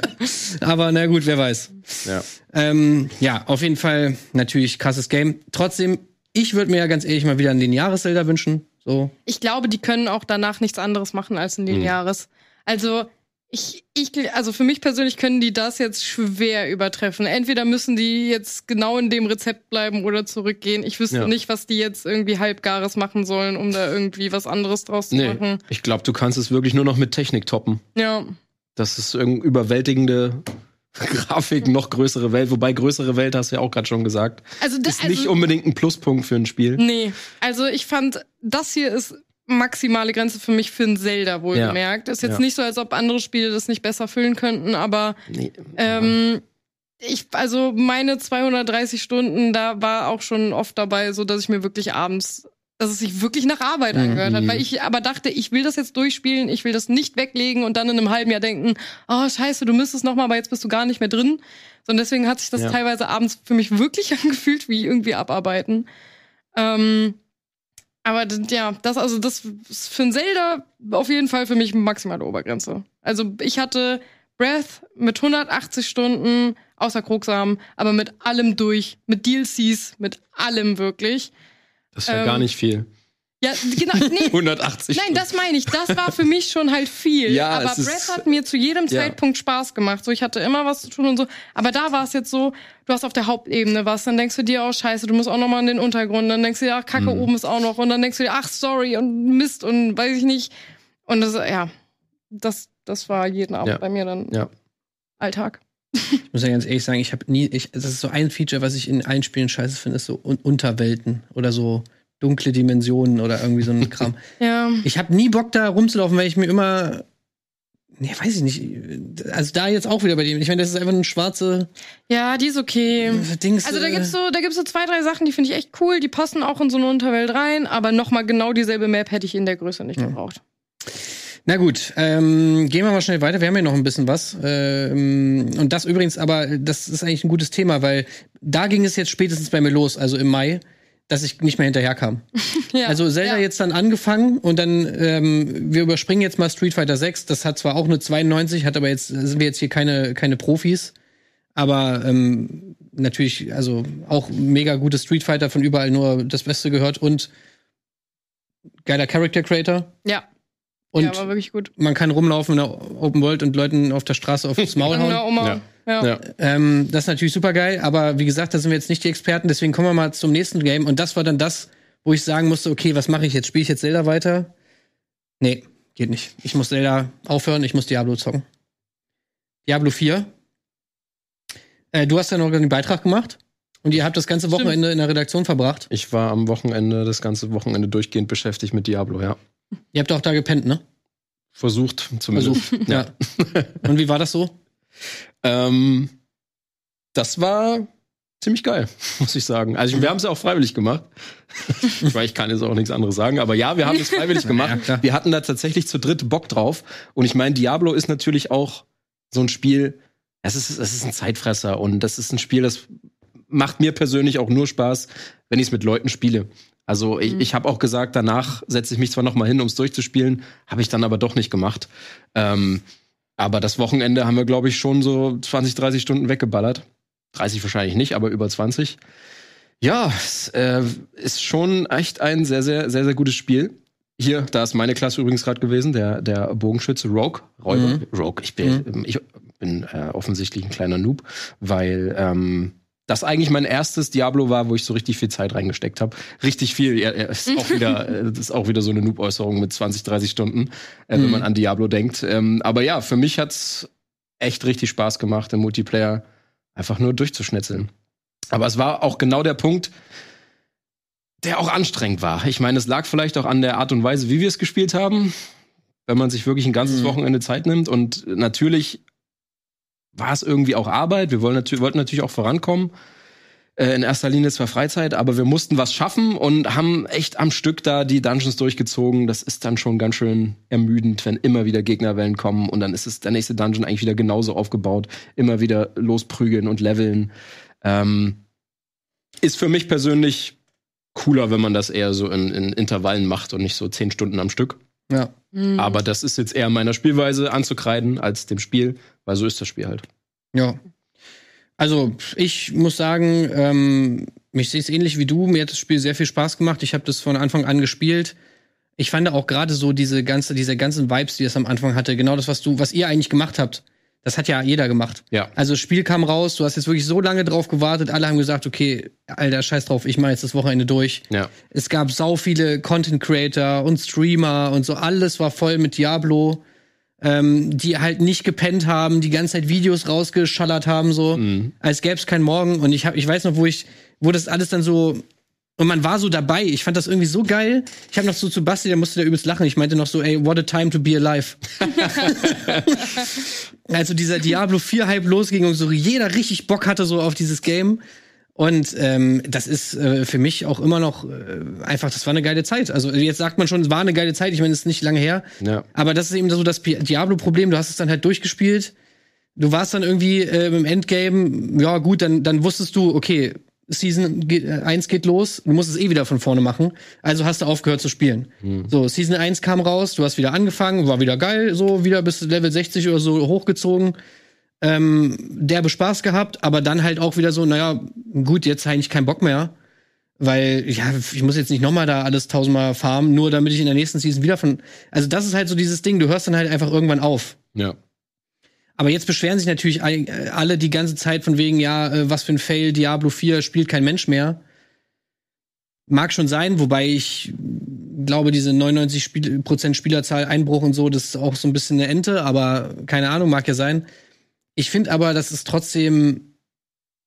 aber na gut, wer weiß. Ja. Ähm, ja, auf jeden Fall natürlich krasses Game. Trotzdem, ich würde mir ja ganz ehrlich mal wieder einen Lineares-Zelda wünschen. So. Ich glaube, die können auch danach nichts anderes machen als ein lineares. Also, ich, ich, also für mich persönlich können die das jetzt schwer übertreffen. Entweder müssen die jetzt genau in dem Rezept bleiben oder zurückgehen. Ich wüsste Ja. nicht, was die jetzt irgendwie halbgares machen sollen, um da irgendwie was anderes draus zu Nee, machen. ich glaube, du kannst es wirklich nur noch mit Technik toppen. Ja. Das ist irgendeine überwältigende Grafik, noch größere Welt. Wobei größere Welt, hast du ja auch gerade schon gesagt, Also, das, ist nicht also, unbedingt ein Pluspunkt für ein Spiel. Nee, also ich fand, das hier ist maximale Grenze für mich für ein Zelda wohlgemerkt. Ist jetzt Ja. nicht so, als ob andere Spiele das nicht besser füllen könnten, aber Nee. ähm, ich, also meine 230 Stunden, da war auch schon oft dabei, so dass ich mir wirklich abends, dass es sich wirklich nach Arbeit angehört hat, Mhm. weil ich aber dachte, ich will das jetzt durchspielen, ich will das nicht weglegen und dann in einem halben Jahr denken, oh scheiße, du müsstest noch mal, aber jetzt bist du gar nicht mehr drin. Sondern deswegen hat sich das Ja. teilweise abends für mich wirklich angefühlt, wie irgendwie abarbeiten. Ähm, aber ja, das also das ist für ein Zelda auf jeden Fall für mich maximale Obergrenze. Also ich hatte Breath mit 180 Stunden außer Krogsam, aber mit allem durch, mit DLCs, mit allem wirklich. Das ist ja ähm, gar nicht viel. Ja, genau, nee, 180. Nein, das meine ich. Das war für mich schon halt viel. Ja, aber es Breath hat mir zu jedem Ja. Zeitpunkt Spaß gemacht. So, ich hatte immer was zu tun und so. Aber da war es jetzt so, du hast auf der Hauptebene was, dann denkst du dir, oh scheiße, du musst auch noch mal in den Untergrund. Dann denkst du dir, ach, Kacke, Mhm. oben ist auch noch. Und dann denkst du dir, ach, sorry und Mist und weiß ich nicht. Und das, ja, das, das war jeden Abend Ja. bei mir dann Ja. Alltag. Ich muss ja ganz ehrlich sagen, ich habe nie, ich, das ist so ein Feature, was ich in allen Spielen scheiße finde, ist so Un Unterwelten oder so dunkle Dimensionen oder irgendwie so ein Kram. Ja. Ich habe nie Bock da rumzulaufen, weil ich mir immer Nee, weiß ich nicht. Also da jetzt auch wieder bei dem. Ich meine, das ist einfach ein schwarze Ja, die ist okay. Dings. Also da äh, gibt's so, da gibt's so zwei, drei Sachen, die finde ich echt cool. Die passen auch in so eine Unterwelt rein, aber nochmal genau dieselbe Map hätte ich in der Größe nicht gebraucht. Na gut, ähm, gehen wir mal schnell weiter. Wir haben ja noch ein bisschen was. Ähm, und das übrigens, aber das ist eigentlich ein gutes Thema, weil da ging es jetzt spätestens bei mir los, also im Mai, dass ich nicht mehr hinterherkam. Ja, Also Zelda ja. jetzt dann angefangen und dann, ähm, wir überspringen jetzt mal Street Fighter 6. Das hat zwar auch eine 92, hat aber jetzt, sind wir jetzt hier keine, keine Profis. Aber ähm, natürlich, also auch mega gute Street Fighter von überall nur das Beste gehört und geiler Character Creator. Ja, Und ja, war wirklich gut. man kann rumlaufen in der Open World und Leuten auf der Straße aufs Maul hauen. Oma. Ja. Ja. Ja. Ähm, das ist natürlich super geil, aber wie gesagt, da sind wir jetzt nicht die Experten, deswegen kommen wir mal zum nächsten Game. Und das war dann das, wo ich sagen musste, okay, was mache ich jetzt? Spiele ich jetzt Zelda weiter? Nee, geht nicht. Ich muss Zelda aufhören, ich muss Diablo zocken. Diablo 4. Äh, du hast ja noch den Beitrag gemacht und ihr habt das ganze Stimmt. Wochenende in der Redaktion verbracht. Ich war am Wochenende, das ganze Wochenende durchgehend beschäftigt mit Diablo, ja. Ihr habt auch da gepennt, ne? Versucht zumindest. Versucht. ja. und wie war das so? Ähm, das war ziemlich geil, muss ich sagen. Also wir haben es ja auch freiwillig gemacht. Weil ich kann jetzt auch nichts anderes sagen, aber ja, wir haben es freiwillig gemacht. Ja, wir hatten da tatsächlich zu dritt Bock drauf. Und ich meine, Diablo ist natürlich auch so ein Spiel, es ist, es ist ein Zeitfresser und das ist ein Spiel, das macht mir persönlich auch nur Spaß, wenn ich es mit Leuten spiele. Also ich, Mhm. ich habe auch gesagt, danach setze ich mich zwar noch mal hin, um es durchzuspielen, habe ich dann aber doch nicht gemacht. Ähm, aber das Wochenende haben wir, glaube ich, schon so 20, 30 Stunden weggeballert. 30 wahrscheinlich nicht, aber über 20. Ja, es äh, ist schon echt ein sehr, sehr, sehr, sehr gutes Spiel. Hier, da ist meine Klasse übrigens gerade gewesen, der, der Bogenschütze Rogue. Räuber. Mhm. Rogue. Ich bin, ich bin äh, offensichtlich ein kleiner Noob, weil ähm, das eigentlich mein erstes Diablo war, wo ich so richtig viel Zeit reingesteckt habe. Richtig viel. Ja, ist auch wieder, äh, das ist auch wieder so eine Noob-Äußerung mit 20, 30 Stunden, äh, wenn Mhm. man an Diablo denkt. Ähm, aber ja, für mich hat's echt richtig Spaß gemacht, im Multiplayer einfach nur durchzuschnetzeln. Aber es war auch genau der Punkt, der auch anstrengend war. Ich meine, es lag vielleicht auch an der Art und Weise, wie wir es gespielt haben, wenn man sich wirklich ein ganzes Mhm. Wochenende Zeit nimmt. Und natürlich war es irgendwie auch Arbeit. Wir wollen natürlich, wollten natürlich auch vorankommen. Äh, in erster Linie zwar Freizeit, aber wir mussten was schaffen und haben echt am Stück da die Dungeons durchgezogen. Das ist dann schon ganz schön ermüdend, wenn immer wieder Gegnerwellen kommen und dann ist es der nächste Dungeon eigentlich wieder genauso aufgebaut. Immer wieder losprügeln und leveln. Ähm, ist für mich persönlich cooler, wenn man das eher so in, in Intervallen macht und nicht so zehn Stunden am Stück. Ja. Mhm. Aber das ist jetzt eher meiner Spielweise anzukreiden als dem Spiel, weil so ist das Spiel halt. Ja. Also, ich muss sagen, ähm, ich sehe es ähnlich wie du. Mir hat das Spiel sehr viel Spaß gemacht. Ich habe das von Anfang an gespielt. Ich fand auch gerade so diese ganze, diese ganzen Vibes, die es am Anfang hatte, genau das, was du, was ihr eigentlich gemacht habt. Das hat ja jeder gemacht. Ja. Also das Spiel kam raus, du hast jetzt wirklich so lange drauf gewartet, alle haben gesagt, okay, Alter, scheiß drauf, ich mache jetzt das Wochenende durch. Ja. Es gab sau viele Content Creator und Streamer und so, alles war voll mit Diablo, ähm, die halt nicht gepennt haben, die ganze Zeit Videos rausgeschallert haben, so, Mhm. als gäbe es keinen Morgen. Und ich hab, ich weiß noch, wo ich, wo das alles dann so. Und man war so dabei. Ich fand das irgendwie so geil. Ich habe noch so zu Basti, der musste da übelst lachen. Ich meinte noch so, ey, what a time to be alive. also dieser Diablo 4 Hype losging und so jeder richtig Bock hatte so auf dieses Game. Und ähm, das ist äh, für mich auch immer noch äh, einfach, das war eine geile Zeit. Also jetzt sagt man schon, es war eine geile Zeit. Ich meine, es ist nicht lange her. Ja. Aber das ist eben so das Diablo-Problem. Du hast es dann halt durchgespielt. Du warst dann irgendwie äh, im Endgame. Ja, gut, dann, dann wusstest du, okay, Season ge- äh, 1 geht los. Du musst es eh wieder von vorne machen. Also hast du aufgehört zu spielen. So, Season 1 kam raus. Du hast wieder angefangen. War wieder geil. So, wieder bis Level 60 oder so hochgezogen. Ähm, derbe Spaß gehabt. Aber dann halt auch wieder so, naja, gut, jetzt eigentlich keinen Bock mehr. Weil, ja, ich muss jetzt nicht nochmal da alles tausendmal farmen, nur damit ich in der nächsten Season wieder von. Also, das ist halt so dieses Ding, du hörst dann halt einfach irgendwann auf. Ja. Aber jetzt beschweren sich natürlich äh, alle die ganze Zeit von wegen, ja, äh, was für ein Fail, Diablo 4 spielt kein Mensch mehr. Mag schon sein, wobei ich glaube, diese 99% Spiel Prozent Spielerzahl, Einbruch und so, das ist auch so ein bisschen eine Ente, aber keine Ahnung, mag ja sein. Ich finde aber, das ist trotzdem,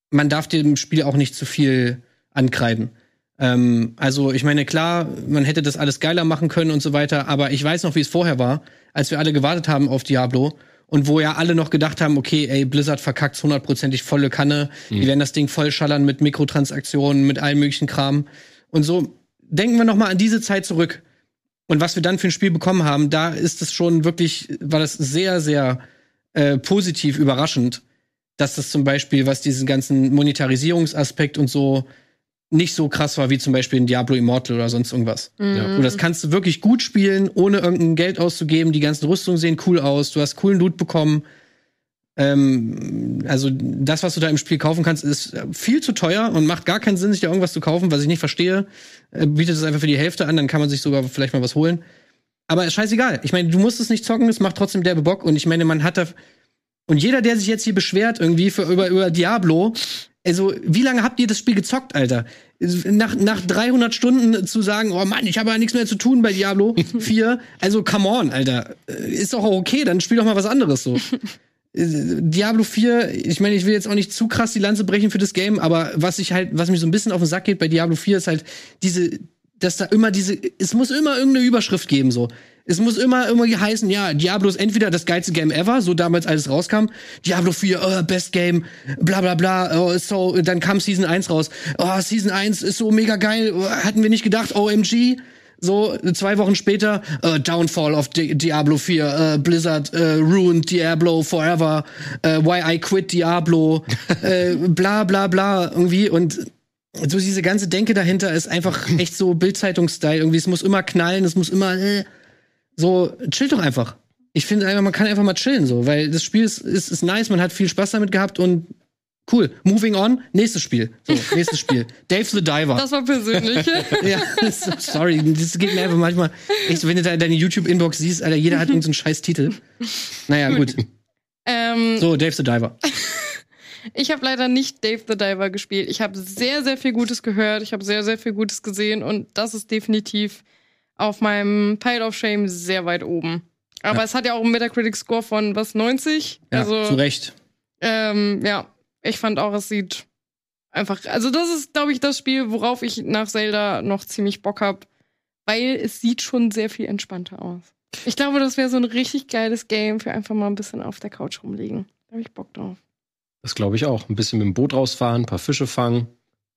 man darf dem Spiel auch nicht zu viel ankreiden. Ähm, also, ich meine, klar, man hätte das alles geiler machen können und so weiter, aber ich weiß noch, wie es vorher war, als wir alle gewartet haben auf Diablo und wo ja alle noch gedacht haben, okay, ey, Blizzard verkackt's hundertprozentig volle Kanne, die werden das Ding vollschallern mit Mikrotransaktionen, mit allem möglichen Kram. Und so denken wir noch mal an diese Zeit zurück. Und was wir dann für ein Spiel bekommen haben, da ist es schon wirklich, war das sehr, sehr äh, positiv überraschend, dass das zum Beispiel, was diesen ganzen Monetarisierungsaspekt und so nicht so krass war wie zum Beispiel in Diablo Immortal oder sonst irgendwas. Ja. So, das kannst du wirklich gut spielen, ohne irgendein Geld auszugeben. Die ganzen Rüstungen sehen cool aus. Du hast coolen Loot bekommen. Ähm, also das, was du da im Spiel kaufen kannst, ist viel zu teuer und macht gar keinen Sinn, sich da irgendwas zu kaufen, was ich nicht verstehe. Äh, bietet es einfach für die Hälfte an, dann kann man sich sogar vielleicht mal was holen. Aber ist scheißegal. Ich meine, du musst es nicht zocken, es macht trotzdem derbe Bock. Und ich meine, man hat da. Und jeder, der sich jetzt hier beschwert, irgendwie für, über, über Diablo, also, wie lange habt ihr das Spiel gezockt, Alter? Nach, nach 300 Stunden zu sagen, oh Mann, ich habe ja nichts mehr zu tun bei Diablo 4. Also, come on, Alter. Ist doch auch okay, dann spiel doch mal was anderes so. Diablo 4, ich meine, ich will jetzt auch nicht zu krass die Lanze brechen für das Game, aber was ich halt, was mir so ein bisschen auf den Sack geht bei Diablo 4 ist halt diese, dass da immer diese, es muss immer irgendeine Überschrift geben, so. Es muss immer irgendwie heißen, ja, Diablo ist entweder das geilste Game ever, so damals als es rauskam, Diablo 4, oh, best Game, bla bla bla, oh, so, dann kam Season 1 raus, oh, Season 1 ist so mega geil, oh, hatten wir nicht gedacht, OMG, so, zwei Wochen später, äh, Downfall of Di Diablo 4, äh, Blizzard äh, ruined Diablo forever, why I quit Diablo, bla bla bla, irgendwie. Und so diese ganze Denke dahinter ist einfach echt so Bildzeitung-Style. Irgendwie, es muss immer knallen, es muss immer äh, so, chill doch einfach. Ich finde einfach, man kann einfach mal chillen, so, weil das Spiel ist, ist, ist nice, man hat viel Spaß damit gehabt und cool. Moving on, nächstes Spiel. So, nächstes Spiel. Dave the Diver. Das war persönlich. Ja, so- sorry, das geht mir einfach manchmal. Echt, so, wenn du da deine YouTube-Inbox siehst, Alter, jeder hat irgendeinen scheiß Titel. Naja, gut. ähm, So, Dave the Diver. Ich habe leider nicht Dave the Diver gespielt. Ich habe sehr, sehr viel Gutes gehört. Ich habe sehr, sehr viel Gutes gesehen und das ist definitiv auf meinem Pile of Shame sehr weit oben. Aber Ja. es hat ja auch einen Metacritic-Score von was 90. Ja, also zu Recht. ähm, ja, ich fand auch, es sieht einfach, also das ist, glaube ich, das Spiel, worauf ich nach Zelda noch ziemlich Bock hab, weil es sieht schon sehr viel entspannter aus. Ich glaube, das wäre so ein richtig geiles Game für einfach mal ein bisschen auf der Couch rumliegen. Da habe ich Bock drauf. Das glaube ich auch. Ein bisschen mit dem Boot rausfahren, ein paar Fische fangen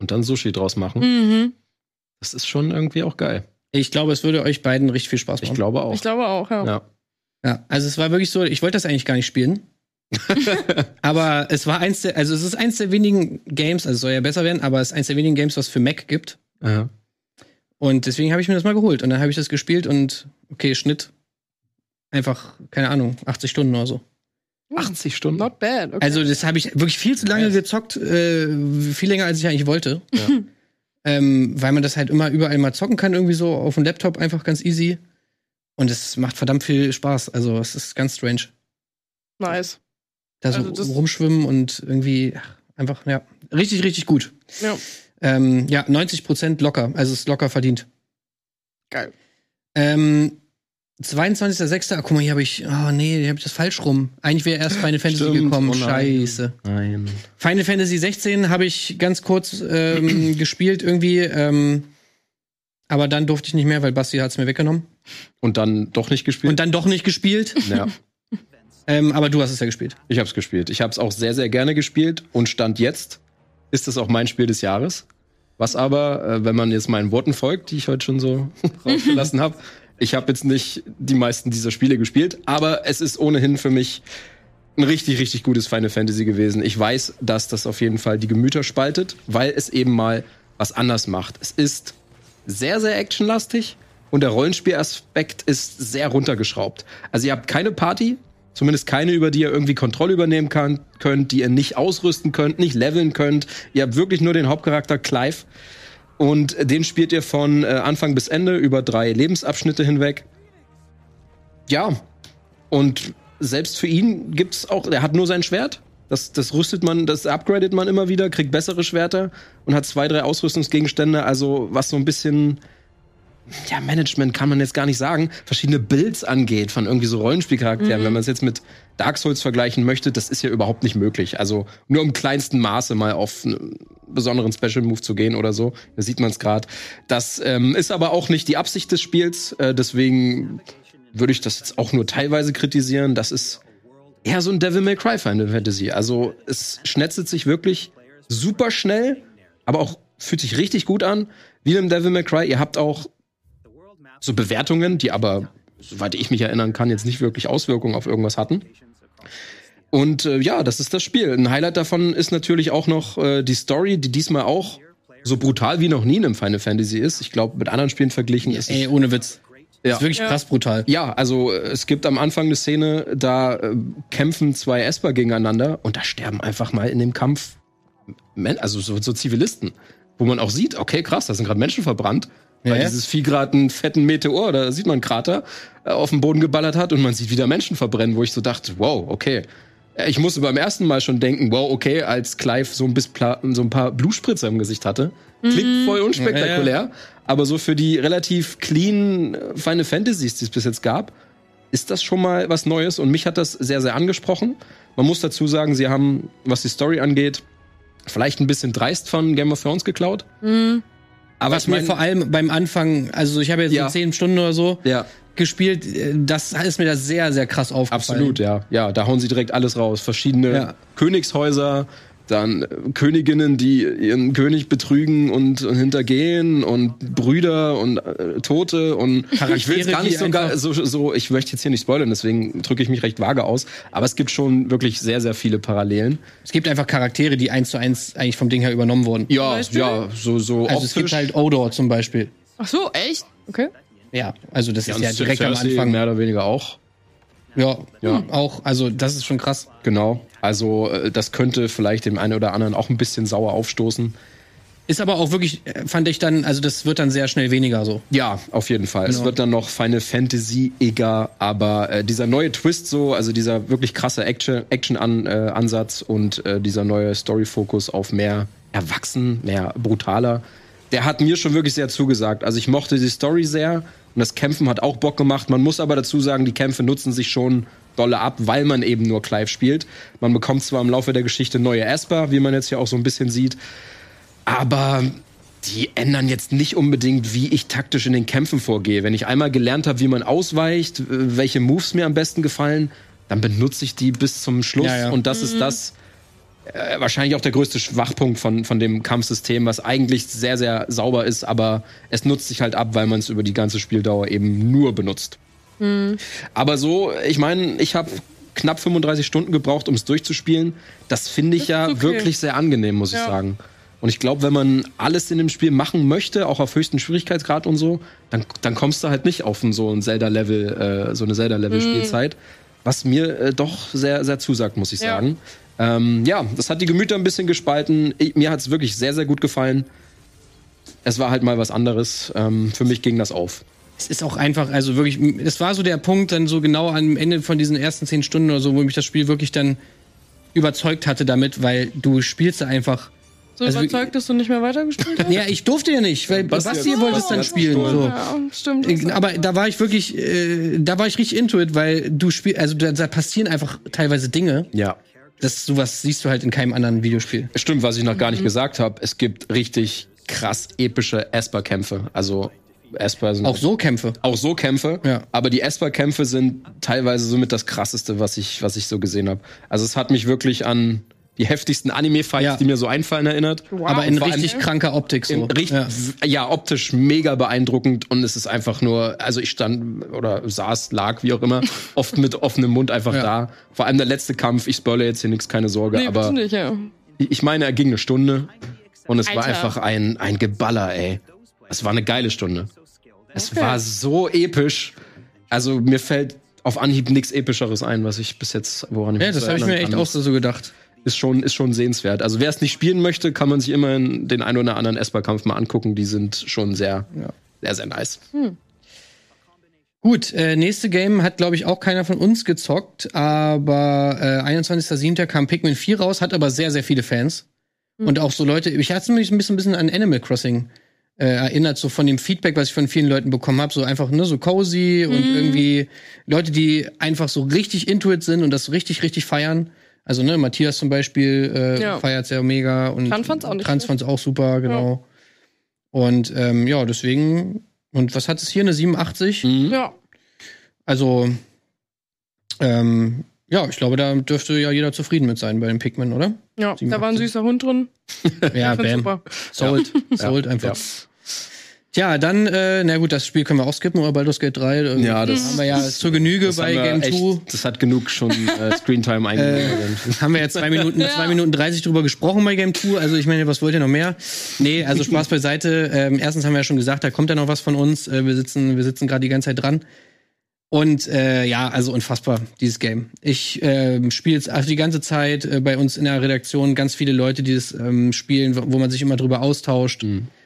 und dann Sushi draus machen. Mhm. Das ist schon irgendwie auch geil. Ich glaube, es würde euch beiden richtig viel Spaß Ich machen. glaube auch. Ich glaube auch, ja. ja. Ja, also es war wirklich so, ich wollte das eigentlich gar nicht spielen. aber es war eins der, also es ist eins der wenigen Games, also es soll ja besser werden, aber es ist eins der wenigen Games, was für Mac gibt. Ja. Und deswegen habe ich mir das mal geholt. Und dann habe ich das gespielt und okay, Schnitt einfach, keine Ahnung, 80 Stunden oder so. 80 Stunden. Not bad. Okay. Also, das habe ich wirklich viel zu lange Nice. gezockt, äh, viel länger als ich eigentlich wollte. Ja. ähm, weil man das halt immer überall mal zocken kann, irgendwie so auf dem Laptop einfach ganz easy. Und es macht verdammt viel Spaß. Also, es ist ganz strange. nice. Da so Also das- rumschwimmen und irgendwie ach, einfach, ja, richtig, richtig gut. Ja. Ähm, ja, 90 Prozent locker. Also, es ist locker verdient. Geil. Ähm, 22.06. Ah, guck mal, hier habe ich, oh nee, hier habe ich das falsch rum. Eigentlich wäre erst Final Fantasy Stimmt, gekommen. oh. Scheiße. Nein. Final Fantasy 16 habe ich ganz kurz ähm, gespielt irgendwie, ähm, aber dann durfte ich nicht mehr, weil Basti hat es mir weggenommen. Und dann doch nicht gespielt. Und dann doch nicht gespielt. ja, ähm, aber du hast es ja gespielt. ich habe es gespielt. Ich habe es auch sehr, sehr gerne gespielt. Und Stand jetzt ist es auch mein Spiel des Jahres. Was aber, äh, wenn man jetzt meinen Worten folgt, die ich heute schon so rausgelassen habe, ich habe jetzt nicht die meisten dieser Spiele gespielt, aber es ist ohnehin für mich ein richtig, richtig gutes Final Fantasy gewesen. Ich weiß, dass das auf jeden Fall die Gemüter spaltet, weil es eben mal was anders macht. Es ist sehr, sehr actionlastig und der Rollenspielaspekt ist sehr runtergeschraubt. Also ihr habt keine Party, zumindest keine, über die ihr irgendwie Kontrolle übernehmen kann, könnt, die ihr nicht ausrüsten könnt, nicht leveln könnt. Ihr habt wirklich nur den Hauptcharakter Clive und den spielt ihr von äh, Anfang bis Ende über drei Lebensabschnitte hinweg. Ja, und selbst für ihn gibt's auch, er hat nur sein Schwert. Das, das rüstet man, das upgradet man immer wieder, kriegt bessere Schwerter und hat zwei, drei Ausrüstungsgegenstände, also was so ein bisschen, ja, Management kann man jetzt gar nicht sagen, verschiedene Builds angeht von irgendwie so Rollenspielcharakteren. Wenn man es jetzt mit Dark Souls vergleichen möchte, das ist ja überhaupt nicht möglich. Also nur im kleinsten Maße mal auf einen besonderen Special Move zu gehen oder so. Da sieht man es gerade. Das ähm, ist aber auch nicht die Absicht des Spiels. Äh, deswegen würde ich das jetzt auch nur teilweise kritisieren. Das ist eher so ein Devil May Cry Final Fantasy. Also es schnetzelt sich wirklich super schnell, aber auch fühlt sich richtig gut an. Wie im Devil May Cry. Ihr habt auch so Bewertungen, die aber, soweit ich mich erinnern kann, jetzt nicht wirklich Auswirkungen auf irgendwas hatten. Und äh, ja, das ist das Spiel. Ein Highlight davon ist natürlich auch noch äh, die Story, die diesmal auch so brutal wie noch nie in einem Final Fantasy ist. Ich glaube, mit anderen Spielen verglichen ist Ey, ohne Witz. Ja. Ist wirklich Ja. krass brutal. Ja, also äh, es gibt am Anfang eine Szene, da äh, kämpfen zwei Esper gegeneinander und da sterben einfach mal in dem Kampf, also so, so Zivilisten, wo man auch sieht, okay, krass, da sind gerade Menschen verbrannt, Ja, weil ja. dieses Vieh gerade einen fetten Meteor, da sieht man einen Krater, äh, auf den Boden geballert hat und man sieht wieder Menschen verbrennen, wo ich so dachte, wow, okay. Ich musste beim ersten Mal schon denken, wow, okay, als Clive so ein, bisschen so ein paar Bluspritzer im Gesicht hatte. Klingt voll unspektakulär, aber so für die relativ clean äh, Final Fantasies, die es bis jetzt gab, ist das schon mal was Neues und mich hat das sehr, sehr angesprochen. Man muss dazu sagen, sie haben, was die Story angeht, vielleicht ein bisschen dreist von Game of Thrones geklaut. Aber Was mir vor allem beim Anfang, also ich habe jetzt Ja. so zehn Stunden oder so Ja, gespielt, äh, das ist mir da sehr, sehr krass aufgefallen. absolut, ja. Ja, da hauen sie direkt alles raus. Verschiedene Ja. Königshäuser, dann äh, Königinnen, die ihren König betrügen und, und hintergehen und Brüder und äh, Tote und ich will jetzt Charaktere, gar nicht die so, so, so, ich möchte jetzt hier nicht spoilern, deswegen drücke ich mich recht vage aus, aber es gibt schon wirklich sehr, sehr viele Parallelen. Es gibt einfach Charaktere, die eins zu eins eigentlich vom Ding her übernommen wurden. Ja, Beispiel? ja, so, so Also es gibt optisch. halt Odor zum Beispiel. Ach so, echt? Okay. Ja, also das Ja, ist ja direkt am Cersei Anfang. mehr oder weniger auch. Ja, Ja. auch. Also das ist schon krass. Genau. Also äh, das könnte vielleicht dem einen oder anderen auch ein bisschen sauer aufstoßen. Ist aber auch wirklich, äh, fand ich dann, also das wird dann sehr schnell weniger so. Ja, auf jeden Fall. Es Genau. wird dann noch Final Fantasy eger, aber äh, dieser neue Twist so, also dieser wirklich krasse Action, Action äh, und äh, dieser neue Story-Fokus auf mehr erwachsen, mehr brutaler, der hat mir schon wirklich sehr zugesagt. Also ich mochte die Story sehr und das Kämpfen hat auch Bock gemacht. Man muss aber dazu sagen, die Kämpfe nutzen sich schon dolle ab, weil man eben nur Clive spielt. Man bekommt zwar im Laufe der Geschichte neue Esper, wie man jetzt hier auch so ein bisschen sieht, Aber die ändern jetzt nicht unbedingt, wie ich taktisch in den Kämpfen vorgehe. Wenn ich einmal gelernt habe, wie man ausweicht, welche Moves mir am besten gefallen, dann benutze ich die bis zum Schluss. Ja, ja. Und das ist das äh, wahrscheinlich auch der größte Schwachpunkt von, von dem Kampfsystem, was eigentlich sehr, sehr sauber ist, aber es nutzt sich halt ab, weil man es über die ganze Spieldauer eben nur benutzt. Aber so, ich meine, ich habe knapp 35 Stunden gebraucht, um es durchzuspielen. Das finde ich Das ja okay. wirklich sehr angenehm, muss ich Ja. sagen. Und ich glaube, wenn man alles in dem Spiel machen möchte, auch auf höchsten Schwierigkeitsgrad und so, dann, dann kommst du halt nicht auf so ein Zelda-Level, äh, so eine Zelda-Level-Spielzeit. Was mir äh, doch sehr, sehr zusagt, muss ich Ja. sagen. Ähm, ja, das hat die Gemüter ein bisschen gespalten. Ich, mir hat es wirklich sehr, sehr gut gefallen. Es war halt mal was anderes. Ähm, für mich ging das auf. Es ist auch einfach, also wirklich, es war so der Punkt dann so genau am Ende von diesen ersten zehn Stunden oder so, wo mich das Spiel wirklich dann überzeugt hatte damit, weil du spielst da einfach. So Also, überzeugt, dass du nicht mehr weitergespielt hast? Ja, ich durfte ja nicht, weil Basti Basti, wollte es dann spielen. So. Ja, stimmt. Äh, Aber da war ich wirklich, äh, da war ich richtig into it, weil du spielst, also da, da passieren einfach teilweise Dinge. Ja. Das sowas siehst du halt in keinem anderen Videospiel. Stimmt, was ich noch gar nicht gesagt habe. Es gibt richtig krass epische Esper-Kämpfe. Also Esper sind Auch so Kämpfe. auch so Kämpfe. Ja. Aber die Esper-Kämpfe sind teilweise somit das krasseste, was ich, was ich so gesehen habe. Also es hat mich wirklich an die heftigsten Anime-Fights, Ja. die mir so einfallen, erinnert. Aber in richtig kranker Optik so. In richtig, ja. ja. optisch mega beeindruckend und es ist einfach nur, also ich stand oder saß, lag, wie auch immer, oft mit offenem Mund einfach Ja. da. Vor allem der letzte Kampf, ich spoilere jetzt hier nichts, keine Sorge, nee, aber nicht, ja. ich meine, er ging eine Stunde und es war Alter. einfach ein, ein Geballer, ey. Es war eine geile Stunde. Es Okay. war so episch. Also mir fällt auf Anhieb nichts Epischeres ein, was ich bis jetzt, woran ich Ja, mich das so habe ich mir erinnern echt kann. auch so gedacht. Ist schon, ist schon sehenswert. Also wer es nicht spielen möchte, kann man sich immerhin den einen oder anderen Esper-Kampf mal angucken. Die sind schon sehr, Ja. sehr, sehr nice. Gut, äh, nächste Game hat, glaube ich, auch keiner von uns gezockt, aber äh, 21.07. kam Pikmin 4 raus, hat aber sehr, sehr viele Fans. Und auch so Leute, ich hatte mich ein bisschen, ein bisschen an Animal Crossing äh, erinnert, so von dem Feedback, was ich von vielen Leuten bekommen habe, so einfach, ne, so cozy und irgendwie Leute, die einfach so richtig into it sind und das so richtig, richtig feiern. Also, ne, Matthias zum Beispiel äh, Ja. feiert sehr mega und Tran fand's auch nicht Trans fand's auch super, genau. Und ähm, ja, deswegen, und was hat es hier, eine 87? Mhm. Ja. Also, ähm, ja, ich glaube, da dürfte ja jeder zufrieden mit sein bei den Pikmin, oder? Ja, Sieben, da war ein süßer Hund drin. Ja, bam. super. Sold. Sold Ja. einfach. Ja. Tja, dann, äh, na gut, das Spiel können wir auch skippen, oder Baldur's Gate 3. äh, Ja, das- haben wir ja zur Genüge Das bei Game echt- 2. Das hat genug schon äh, Screentime eingenommen. Haben wir jetzt zwei Minuten, Ja. zwei Minuten 30 drüber gesprochen bei Game 2. Also ich meine, was wollt ihr noch mehr? Nee, also Spaß beiseite. Ähm, erstens haben wir ja schon gesagt, da kommt ja noch was von uns. Äh, wir sitzen, wir sitzen gerade die ganze Zeit dran. Und äh, ja, also unfassbar, dieses Game. Ich ähm, spiele jetzt also die ganze Zeit äh, bei uns in der Redaktion ganz viele Leute, die das ähm, spielen, wo wo man sich immer drüber austauscht.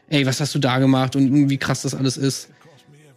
Ey, was hast du da gemacht und wie krass das alles ist.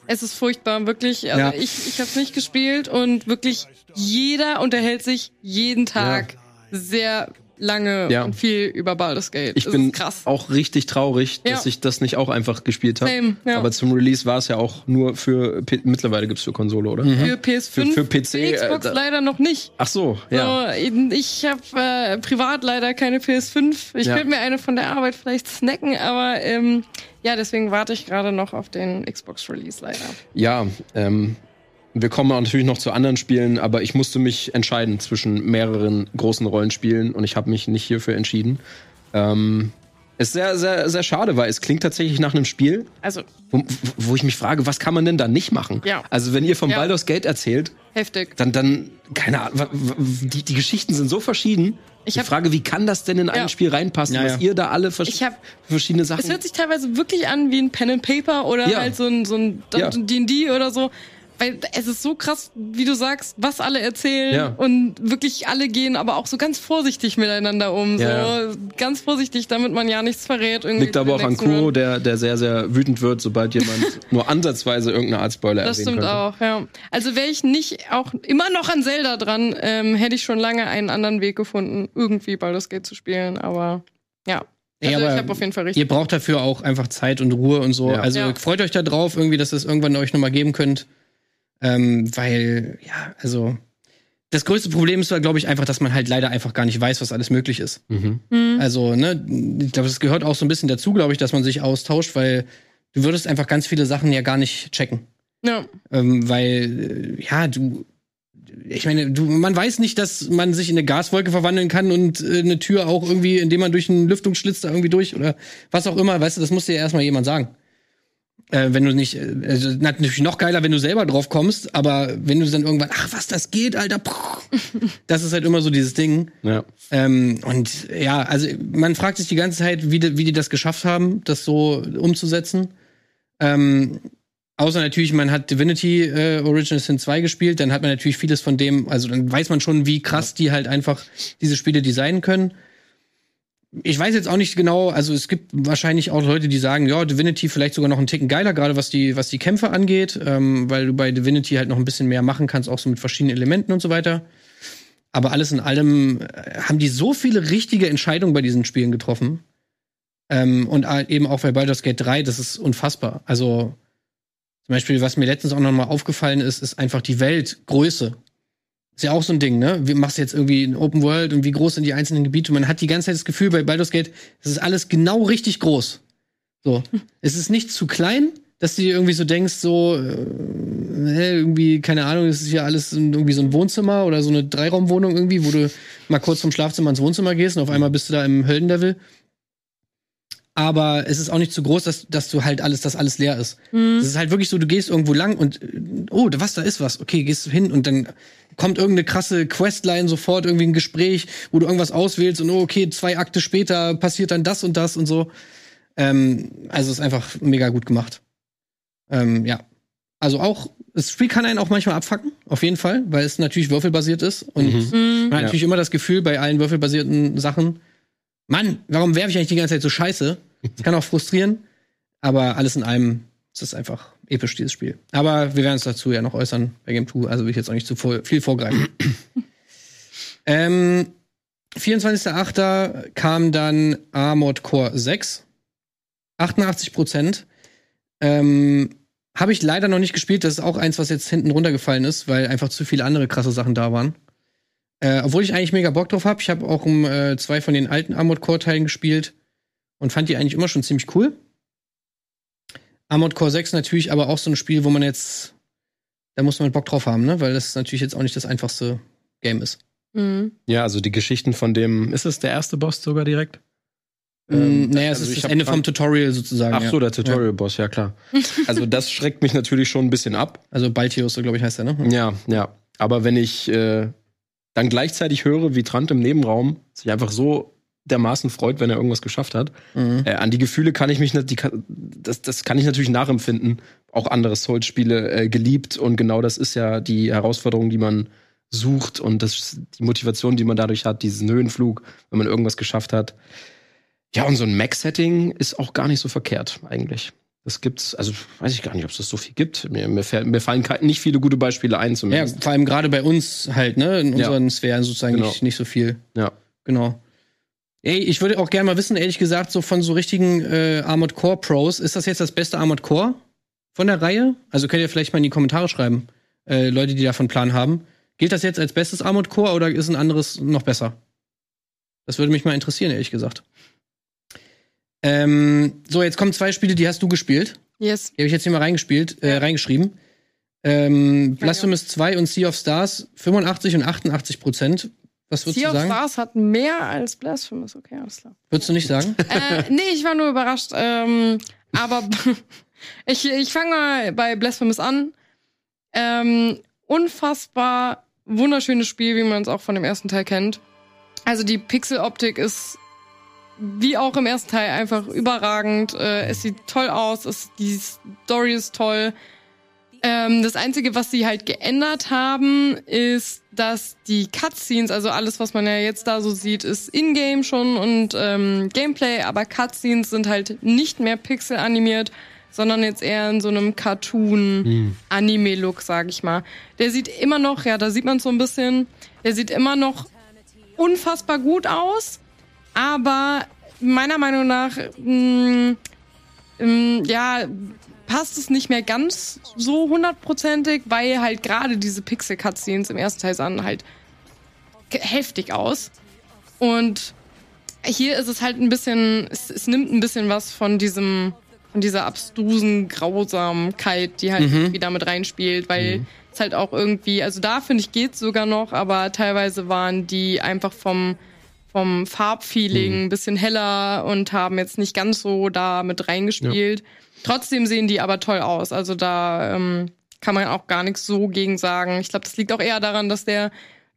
Es ist furchtbar, wirklich. Also Ja. ich, ich habe es nicht gespielt und wirklich jeder unterhält sich jeden Tag sehr lange Ja. und viel über Baldur's Gate. Ich Es bin auch richtig traurig, dass Ja. ich das nicht auch einfach gespielt habe. Ja. Aber zum Release war es ja auch nur für P mittlerweile gibt's für Konsole, oder? Für PS5, Für- für PC, für Xbox äh, leider noch nicht. Ach so, ja. So, ich habe äh, privat leider keine PS5. Ich könnte mir eine von der Arbeit vielleicht snacken, aber ähm, ja, deswegen warte ich gerade noch auf den Xbox-Release leider. Ja, ähm, wir kommen auch natürlich noch zu anderen Spielen, aber ich musste mich entscheiden zwischen mehreren großen Rollenspielen und ich habe mich nicht hierfür entschieden. Ähm, ist sehr, sehr, sehr schade, weil es klingt tatsächlich nach einem Spiel, Also wo, wo ich mich frage, was kann man denn da nicht machen? Ja. Also wenn ihr vom Ja. Baldur's Gate erzählt, heftig. dann, dann, keine Ahnung, die, die Geschichten sind so verschieden. Ich Ich hab- frage, wie kann das denn in ein Ja. Spiel reinpassen, Ja, dass ja. ihr da alle vers Ich hab- verschiedene Sachen. Es hört sich teilweise wirklich an wie ein Pen and Paper oder Ja. halt so ein, so ein Ja. D&D oder so. Weil es ist so krass, wie du sagst, was alle erzählen Ja. und wirklich alle gehen aber auch so ganz vorsichtig miteinander um. Ja. So ganz vorsichtig, damit man ja nichts verrät. Liegt aber auch an Kuro, der, der sehr, sehr wütend wird, sobald jemand nur ansatzweise irgendeine Art Spoiler Das stimmt könnte. auch, ja. Also wäre ich nicht auch immer noch an Zelda dran, ähm, hätte ich schon lange einen anderen Weg gefunden, irgendwie Baldur's Gate zu spielen. Aber ja. Also aber ich habe auf jeden Fall richtig. Ihr braucht dafür auch einfach Zeit und Ruhe und so. Ja. Also Ja. freut euch da drauf, irgendwie, dass ihr es irgendwann euch nochmal geben könnt. Ähm, weil, ja, also das größte Problem ist, glaube ich, einfach, dass man halt leider einfach gar nicht weiß, was alles möglich ist. Mhm. Hm. Also, ne, ich glaube, das gehört auch so ein bisschen dazu, glaube ich, dass man sich austauscht, weil du würdest einfach ganz viele Sachen ja gar nicht checken. Ja. Ähm, weil, äh, ja, du, ich meine, du, man weiß nicht, dass man sich in eine Gaswolke verwandeln kann und äh, eine Tür auch irgendwie, indem man durch einen Lüftungsschlitz da irgendwie durch oder was auch immer, weißt du, das muss dir ja erstmal jemand sagen. Äh, wenn du nicht, äh, also natürlich noch geiler, wenn du selber drauf kommst, aber wenn du dann irgendwann, ach was, das geht, Alter, das ist halt immer so dieses Ding. Ja. Ähm, und ja, also man fragt sich die ganze Zeit, wie die, wie die das geschafft haben, das so umzusetzen. Ähm, außer natürlich, man hat Divinity äh, Original Sin 2 gespielt, dann hat man natürlich vieles von dem, also dann weiß man schon, wie krass die halt einfach diese Spiele designen können. Ich weiß jetzt auch nicht genau, also es gibt wahrscheinlich auch Leute, die sagen, ja, Divinity vielleicht sogar noch einen Ticken geiler, gerade was die, was die Kämpfe angeht, ähm, weil du bei Divinity halt noch ein bisschen mehr machen kannst, auch so mit verschiedenen Elementen und so weiter. Aber alles in allem äh, haben die so viele richtige Entscheidungen bei diesen Spielen getroffen. Ähm, und eben auch bei Baldur's Gate 3, das ist unfassbar. Also, zum Beispiel, was mir letztens auch noch mal aufgefallen ist, ist einfach die Weltgröße. Ist ja auch so ein Ding, ne? Wie machst du jetzt irgendwie ein Open World und wie groß sind die einzelnen Gebiete? Man hat die ganze Zeit das Gefühl bei Baldur's Gate, es ist alles genau richtig groß. So. es ist nicht zu klein, dass du dir irgendwie so denkst, so, äh, irgendwie, keine Ahnung, das ist ja alles irgendwie so ein Wohnzimmer oder so eine Dreiraumwohnung irgendwie, wo du mal kurz vom Schlafzimmer ins Wohnzimmer gehst und auf einmal bist du da im Höllenlevel. Aber es ist auch nicht zu groß, dass, dass du halt alles, dass alles leer ist. Hm. Es ist halt wirklich so, du gehst irgendwo lang und oh, was, da ist was. Okay, gehst du hin und dann kommt irgendeine krasse Questline sofort, irgendwie ein Gespräch, wo du irgendwas auswählst und oh, okay, zwei Akte später passiert dann das und das und so. Ähm, also ist einfach mega gut gemacht. Ähm, ja. Also auch, das Spiel kann einen auch manchmal abfacken, auf jeden Fall, weil es natürlich würfelbasiert ist. Und Mhm. Hm. man hat Ja. natürlich immer das Gefühl bei allen würfelbasierten Sachen, Mann, warum werfe ich eigentlich die ganze Zeit so scheiße? Kann auch frustrieren, aber alles in allem ist es einfach episch, dieses Spiel. Aber wir werden uns dazu ja noch äußern bei Game 2, also will ich jetzt auch nicht zu viel vorgreifen. ähm, 24.08. kam dann Armored Core 6. 88 Prozent. Ähm, habe ich leider noch nicht gespielt. Das ist auch eins, was jetzt hinten runtergefallen ist, weil einfach zu viele andere krasse Sachen da waren. Äh, obwohl ich eigentlich mega Bock drauf habe. Ich habe auch um äh, zwei von den alten Armored Core Teilen gespielt und fand die eigentlich immer schon ziemlich cool. Armored Core 6 natürlich aber auch so ein Spiel, wo man jetzt, da muss man Bock drauf haben, ne? Weil das natürlich jetzt auch nicht das einfachste Game ist. Hm. Ja, also die Geschichten von dem, ist es der erste Boss sogar direkt? Ähm, Ähm, naja, es also ist ich das Ende vom Tutorial sozusagen. Ach ja. so, der Tutorial-Boss, ja klar. Also das schreckt mich natürlich schon ein bisschen ab. Also Baltius, so glaube ich, heißt er, ne? Ja, ja. Aber wenn ich äh, dann gleichzeitig höre, wie Trant im Nebenraum sich einfach so dermaßen freut, wenn er irgendwas geschafft hat, Mhm. äh, an die Gefühle kann ich mich, die, das, das kann ich natürlich nachempfinden. Auch andere Souls-Spiele äh, geliebt und genau das ist ja die Herausforderung, die man sucht und das, die Motivation, die man dadurch hat, diesen Höhenflug, wenn man irgendwas geschafft hat. Ja, und so ein Mac-Setting ist auch gar nicht so verkehrt, eigentlich. Das gibt's, also weiß ich gar nicht, ob es das so viel gibt. Mir, mir, mir fallen nicht viele gute Beispiele ein, Ja, zumindest. vor allem gerade bei uns halt, ne? In Ja. unseren Sphären sozusagen Genau. nicht, nicht so viel. Ja. Genau. Ey, ich würde auch gerne mal wissen, ehrlich gesagt, so von so richtigen äh, Armored Core Pros, ist das jetzt das beste Armored Core von der Reihe? Also könnt ihr vielleicht mal in die Kommentare schreiben, äh, Leute, die davon Plan haben. Gilt das jetzt als bestes Armored Core oder ist ein anderes noch besser? Das würde mich mal interessieren, ehrlich gesagt. Ähm, so, jetzt kommen zwei Spiele, die hast du gespielt. Yes. Die habe ich jetzt hier mal reingespielt, äh, reingeschrieben. Ähm, Blasphemous 2 und Sea of Stars 85 und 88 Prozent. Was würdest Sea du of sagen? Stars hat mehr als Blasphemous, okay, alles klar. Würdest du nicht sagen? äh, nee, ich war nur überrascht. Ähm, aber ich, ich fange mal bei Blasphemous an. Ähm, unfassbar wunderschönes Spiel, wie man es auch von dem ersten Teil kennt. Also die Pixeloptik ist wie auch im ersten Teil einfach überragend. Äh, es sieht toll aus, es, die Story ist toll. Ähm, das Einzige, was sie halt geändert haben, ist, dass die Cutscenes, also alles, was man ja jetzt da so sieht, ist in-game schon und ähm, Gameplay, aber Cutscenes sind halt nicht mehr pixelanimiert, sondern jetzt eher in so einem Cartoon-Anime-Look, sag ich mal. Der sieht immer noch, ja, da sieht man so ein bisschen, der sieht immer noch unfassbar gut aus, aber meiner Meinung nach, mh, ähm, ja, passt es nicht mehr ganz so hundertprozentig, weil halt gerade diese Pixel-Cutscenes im ersten Teil sahen halt heftig aus. Und hier ist es halt ein bisschen, es, es nimmt ein bisschen was von diesem, von dieser abstrusen Grausamkeit, die halt mhm. wieder mit reinspielt, weil mhm. es halt auch irgendwie, also da finde ich geht's sogar noch, aber teilweise waren die einfach vom, vom Farbfeeling mhm. ein bisschen heller und haben jetzt nicht ganz so da mit reingespielt. Ja. Trotzdem sehen die aber toll aus. Also da ähm, kann man auch gar nichts so gegen sagen. Ich glaube, das liegt auch eher daran, dass der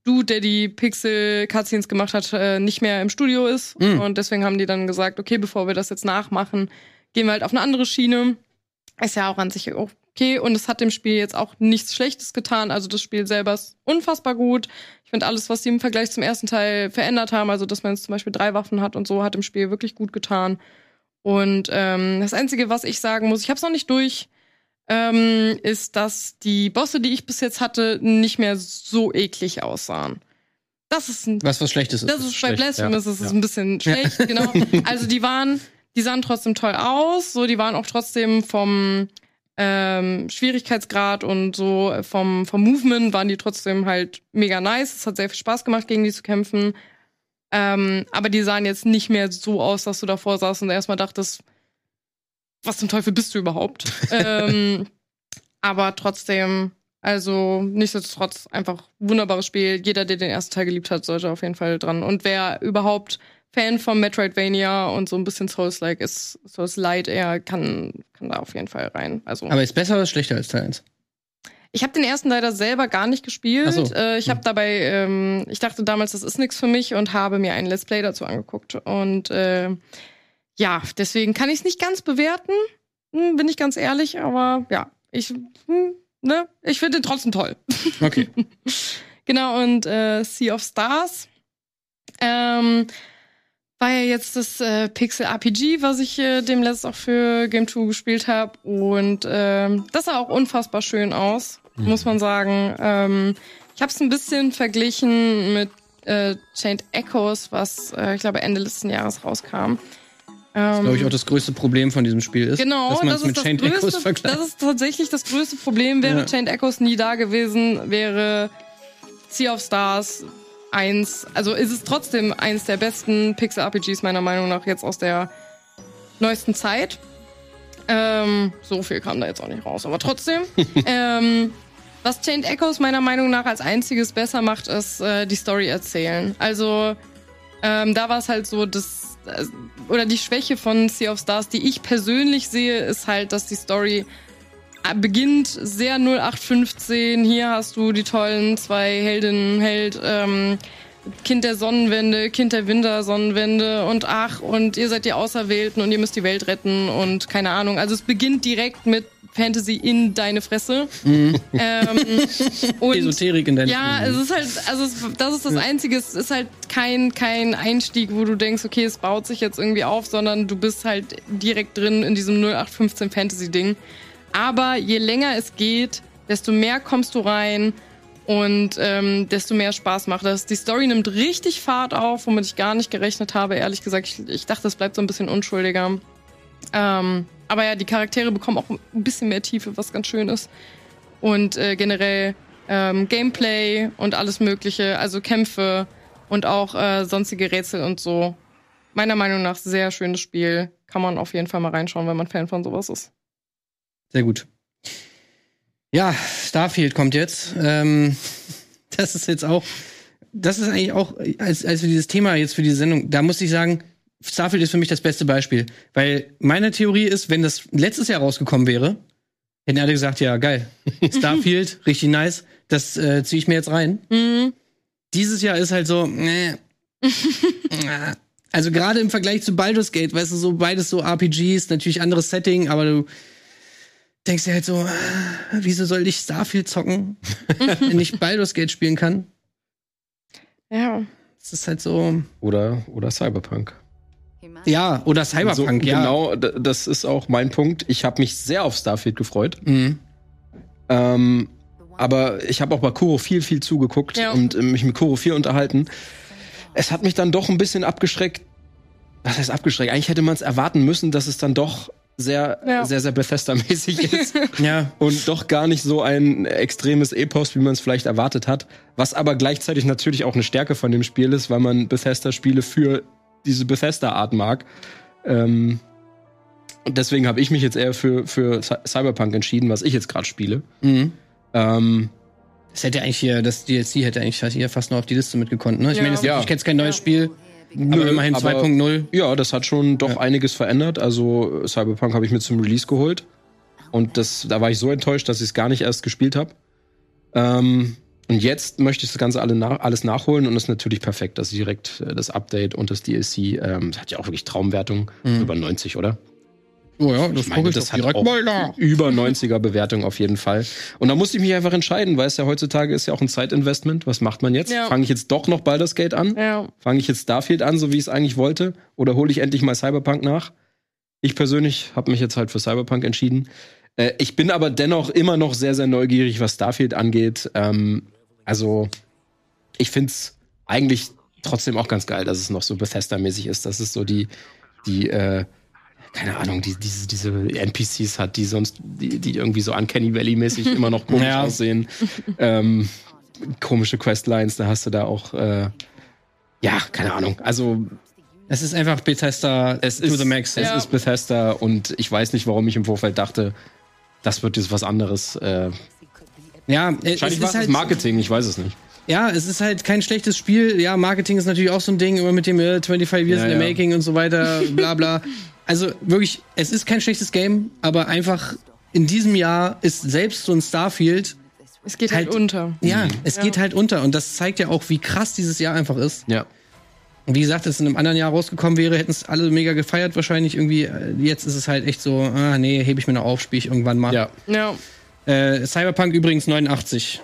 Dude, der die Pixel-Cutscenes gemacht hat, äh, nicht mehr im Studio ist. Mhm. Und deswegen haben die dann gesagt, okay, bevor wir das jetzt nachmachen, gehen wir halt auf eine andere Schiene. Ist ja auch an sich okay. Und es hat dem Spiel jetzt auch nichts Schlechtes getan. Also das Spiel selber ist unfassbar gut. Ich finde alles, was sie im Vergleich zum ersten Teil verändert haben, also dass man jetzt zum Beispiel drei Waffen hat und so, hat dem Spiel wirklich gut getan. Und ähm, das Einzige, was ich sagen muss, ich habe es noch nicht durch, ähm, ist, dass die Bosse, die ich bis jetzt hatte, nicht mehr so eklig aussahen. Das ist ein, was was Schlechtes ist. Das ist bei Blasphemous ja. ist es ja. ein bisschen schlecht, ja. genau. Also die waren, die sahen trotzdem toll aus, so die waren auch trotzdem vom ähm, Schwierigkeitsgrad und so vom vom Movement waren die trotzdem halt mega nice. Es hat sehr viel Spaß gemacht, gegen die zu kämpfen. Ähm, aber die sahen jetzt nicht mehr so aus, dass du davor saßt und erstmal dachtest, was zum Teufel bist du überhaupt? ähm, aber trotzdem, also nichtsdestotrotz einfach wunderbares Spiel. Jeder, der den ersten Teil geliebt hat, sollte auf jeden Fall dran. Und wer überhaupt Fan von Metroidvania und so ein bisschen Souls-like ist, Souls-light eher, kann, kann da auf jeden Fall rein. Also, aber ist besser oder schlechter als Teil 1? Ich habe den ersten leider selber gar nicht gespielt. So. Äh, ich habe hm. dabei, ähm, ich dachte damals, das ist nichts für mich und habe mir einen Let's Play dazu angeguckt. Und äh, ja, deswegen kann ich es nicht ganz bewerten, hm, bin ich ganz ehrlich, aber ja, ich, hm, ne, ich finde den trotzdem toll. Okay. genau, und äh, Sea of Stars ähm, war ja jetzt das äh, Pixel RPG, was ich äh, dem letzten auch für Game 2 gespielt habe. Und ähm, das sah auch unfassbar schön aus, mhm. muss man sagen. Ähm, ich habe es ein bisschen verglichen mit äh, Chained Echoes, was äh, ich glaube Ende letzten Jahres rauskam. Das glaube ich, auch das größte Problem von diesem Spiel ist. Genau, dass man es mit Chained größte, Echoes vergleicht. Das ist tatsächlich das größte Problem. Wäre ja. Chained Echoes nie da gewesen, wäre Sea of Stars eins, also ist es trotzdem eins der besten Pixel-RPGs meiner Meinung nach jetzt aus der neuesten Zeit. Ähm, so viel kam da jetzt auch nicht raus, aber trotzdem. ähm, was Chained Echoes meiner Meinung nach als einziges besser macht, ist äh, die Story erzählen. Also ähm, da war es halt so, dass oder die Schwäche von Sea of Stars, die ich persönlich sehe, ist halt, dass die Story äh, beginnt sehr 0815. Hier hast du die tollen zwei Heldinnen, Held, ähm, Kind der Sonnenwende, Kind der Wintersonnenwende und ach, und ihr seid die Auserwählten und ihr müsst die Welt retten und keine Ahnung. Also es beginnt direkt mit Fantasy in deine Fresse. Mhm. Ähm, Esoterik in deine Ja, es ist halt, also es, das ist das Einzige, es ist halt kein, kein Einstieg, wo du denkst, okay, es baut sich jetzt irgendwie auf, sondern du bist halt direkt drin in diesem 0815 Fantasy-Ding. Aber je länger es geht, desto mehr kommst du rein und ähm, desto mehr Spaß macht das. Die Story nimmt richtig Fahrt auf, womit ich gar nicht gerechnet habe. Ehrlich gesagt, ich, ich dachte, es bleibt so ein bisschen unschuldiger. Ähm, aber ja, die Charaktere bekommen auch ein bisschen mehr Tiefe, was ganz schön ist. Und äh, generell ähm, Gameplay und alles Mögliche, also Kämpfe und auch äh, sonstige Rätsel und so. Meiner Meinung nach sehr schönes Spiel. Kann man auf jeden Fall mal reinschauen, wenn man Fan von sowas ist. Sehr gut. Ja, Starfield kommt jetzt. Ähm, das ist jetzt auch, das ist eigentlich auch, als, als wir dieses Thema jetzt für die Sendung, da muss ich sagen, Starfield ist für mich das beste Beispiel. Weil meine Theorie ist, wenn das letztes Jahr rausgekommen wäre, hätten alle gesagt, ja, geil. Starfield, richtig nice. Das äh, ziehe ich mir jetzt rein. Mhm. Dieses Jahr ist halt so, äh, also gerade im Vergleich zu Baldur's Gate, weißt du, so beides so RPGs, natürlich anderes Setting, aber du denkst dir halt so, äh, wieso soll ich Starfield zocken, wenn ich Baldur's Gate spielen kann? Ja. Es ist halt so. Oder, oder Cyberpunk. Ja, oder Cyberpunk, so, ja. Genau, das ist auch mein Punkt. Ich habe mich sehr auf Starfield gefreut. Mhm. Ähm, aber ich habe auch bei Kuro viel, viel zugeguckt ja. und äh, mich mit Kuro viel unterhalten. Es hat mich dann doch ein bisschen abgeschreckt. Was heißt abgeschreckt? Eigentlich hätte man es erwarten müssen, dass es dann doch sehr, Ja. sehr, sehr Bethesda-mäßig ist. Ja. und doch gar nicht so ein extremes Epos, wie man es vielleicht erwartet hat. Was aber gleichzeitig natürlich auch eine Stärke von dem Spiel ist, weil man Bethesda-Spiele für diese Bethesda-Art mag. Ähm, und deswegen habe ich mich jetzt eher für, für Cy- Cyberpunk entschieden, was ich jetzt gerade spiele. Mhm. Ähm, Das hätte eigentlich hier, das DLC hätte eigentlich hier fast noch auf die Liste mitgekonnt, ne? Ich Ja. meine, Ja. natürlich jetzt kein neues Ja. Spiel, aber immerhin aber- 2.0. Ja, das hat schon doch Ja. einiges verändert. Also Cyberpunk habe ich mir zum Release geholt. Und das, da war ich so enttäuscht, dass ich es gar nicht erst gespielt habe. Ähm, und jetzt möchte ich das Ganze alle nach, alles nachholen und das ist natürlich perfekt, dass direkt äh, das Update und das DLC, ähm, das hat ja auch wirklich Traumwertung, Mhm. über 90, oder? Oh ja, das Ich meine, ich das hat auch über 90er Bewertung auf jeden Fall. Und da musste ich mich einfach entscheiden, weil es ja heutzutage ist ja auch ein Zeitinvestment. Was macht man jetzt? Ja. Fange ich jetzt doch noch Baldur's Gate an? Ja. Fange ich jetzt Starfield an, so wie ich es eigentlich wollte? Oder hole ich endlich mal Cyberpunk nach? Ich persönlich habe mich jetzt halt für Cyberpunk entschieden. Äh, ich bin aber dennoch immer noch sehr, sehr neugierig, was Starfield angeht. Ähm, also, ich find's eigentlich trotzdem auch ganz geil, dass es noch so Bethesda-mäßig ist. Dass es so die, die, äh, keine Ahnung, die, diese, diese NPCs hat, die sonst, die, die irgendwie so Uncanny Valley-mäßig immer noch komisch Ja. aussehen. ähm, komische Questlines, da hast du da auch, äh, ja, keine Ahnung. Also Es ist einfach Bethesda es to ist, the max. es Ja. ist Bethesda und ich weiß nicht, warum ich im Vorfeld dachte, das wird jetzt was anderes. Äh, Ja, es wahrscheinlich war ist es halt, Marketing, ich weiß es nicht. ja, es ist halt kein schlechtes Spiel. Ja, Marketing ist natürlich auch so ein Ding, immer mit dem äh, 25 Years Ja, in the ja. Making und so weiter, bla bla. Also wirklich, es ist kein schlechtes Game, aber einfach in diesem Jahr ist selbst so ein Starfield, Es geht halt, Halt- unter. ja, es Ja. geht halt unter. Und das zeigt ja auch, wie krass dieses Jahr einfach ist. Ja. Und wie gesagt, wenn es in einem anderen Jahr rausgekommen wäre, hätten es alle mega gefeiert wahrscheinlich irgendwie. Äh, Jetzt ist es halt echt so, ah nee, hebe ich mir noch auf, spiele ich irgendwann mal. Ja. Ja. Äh, Cyberpunk übrigens 89.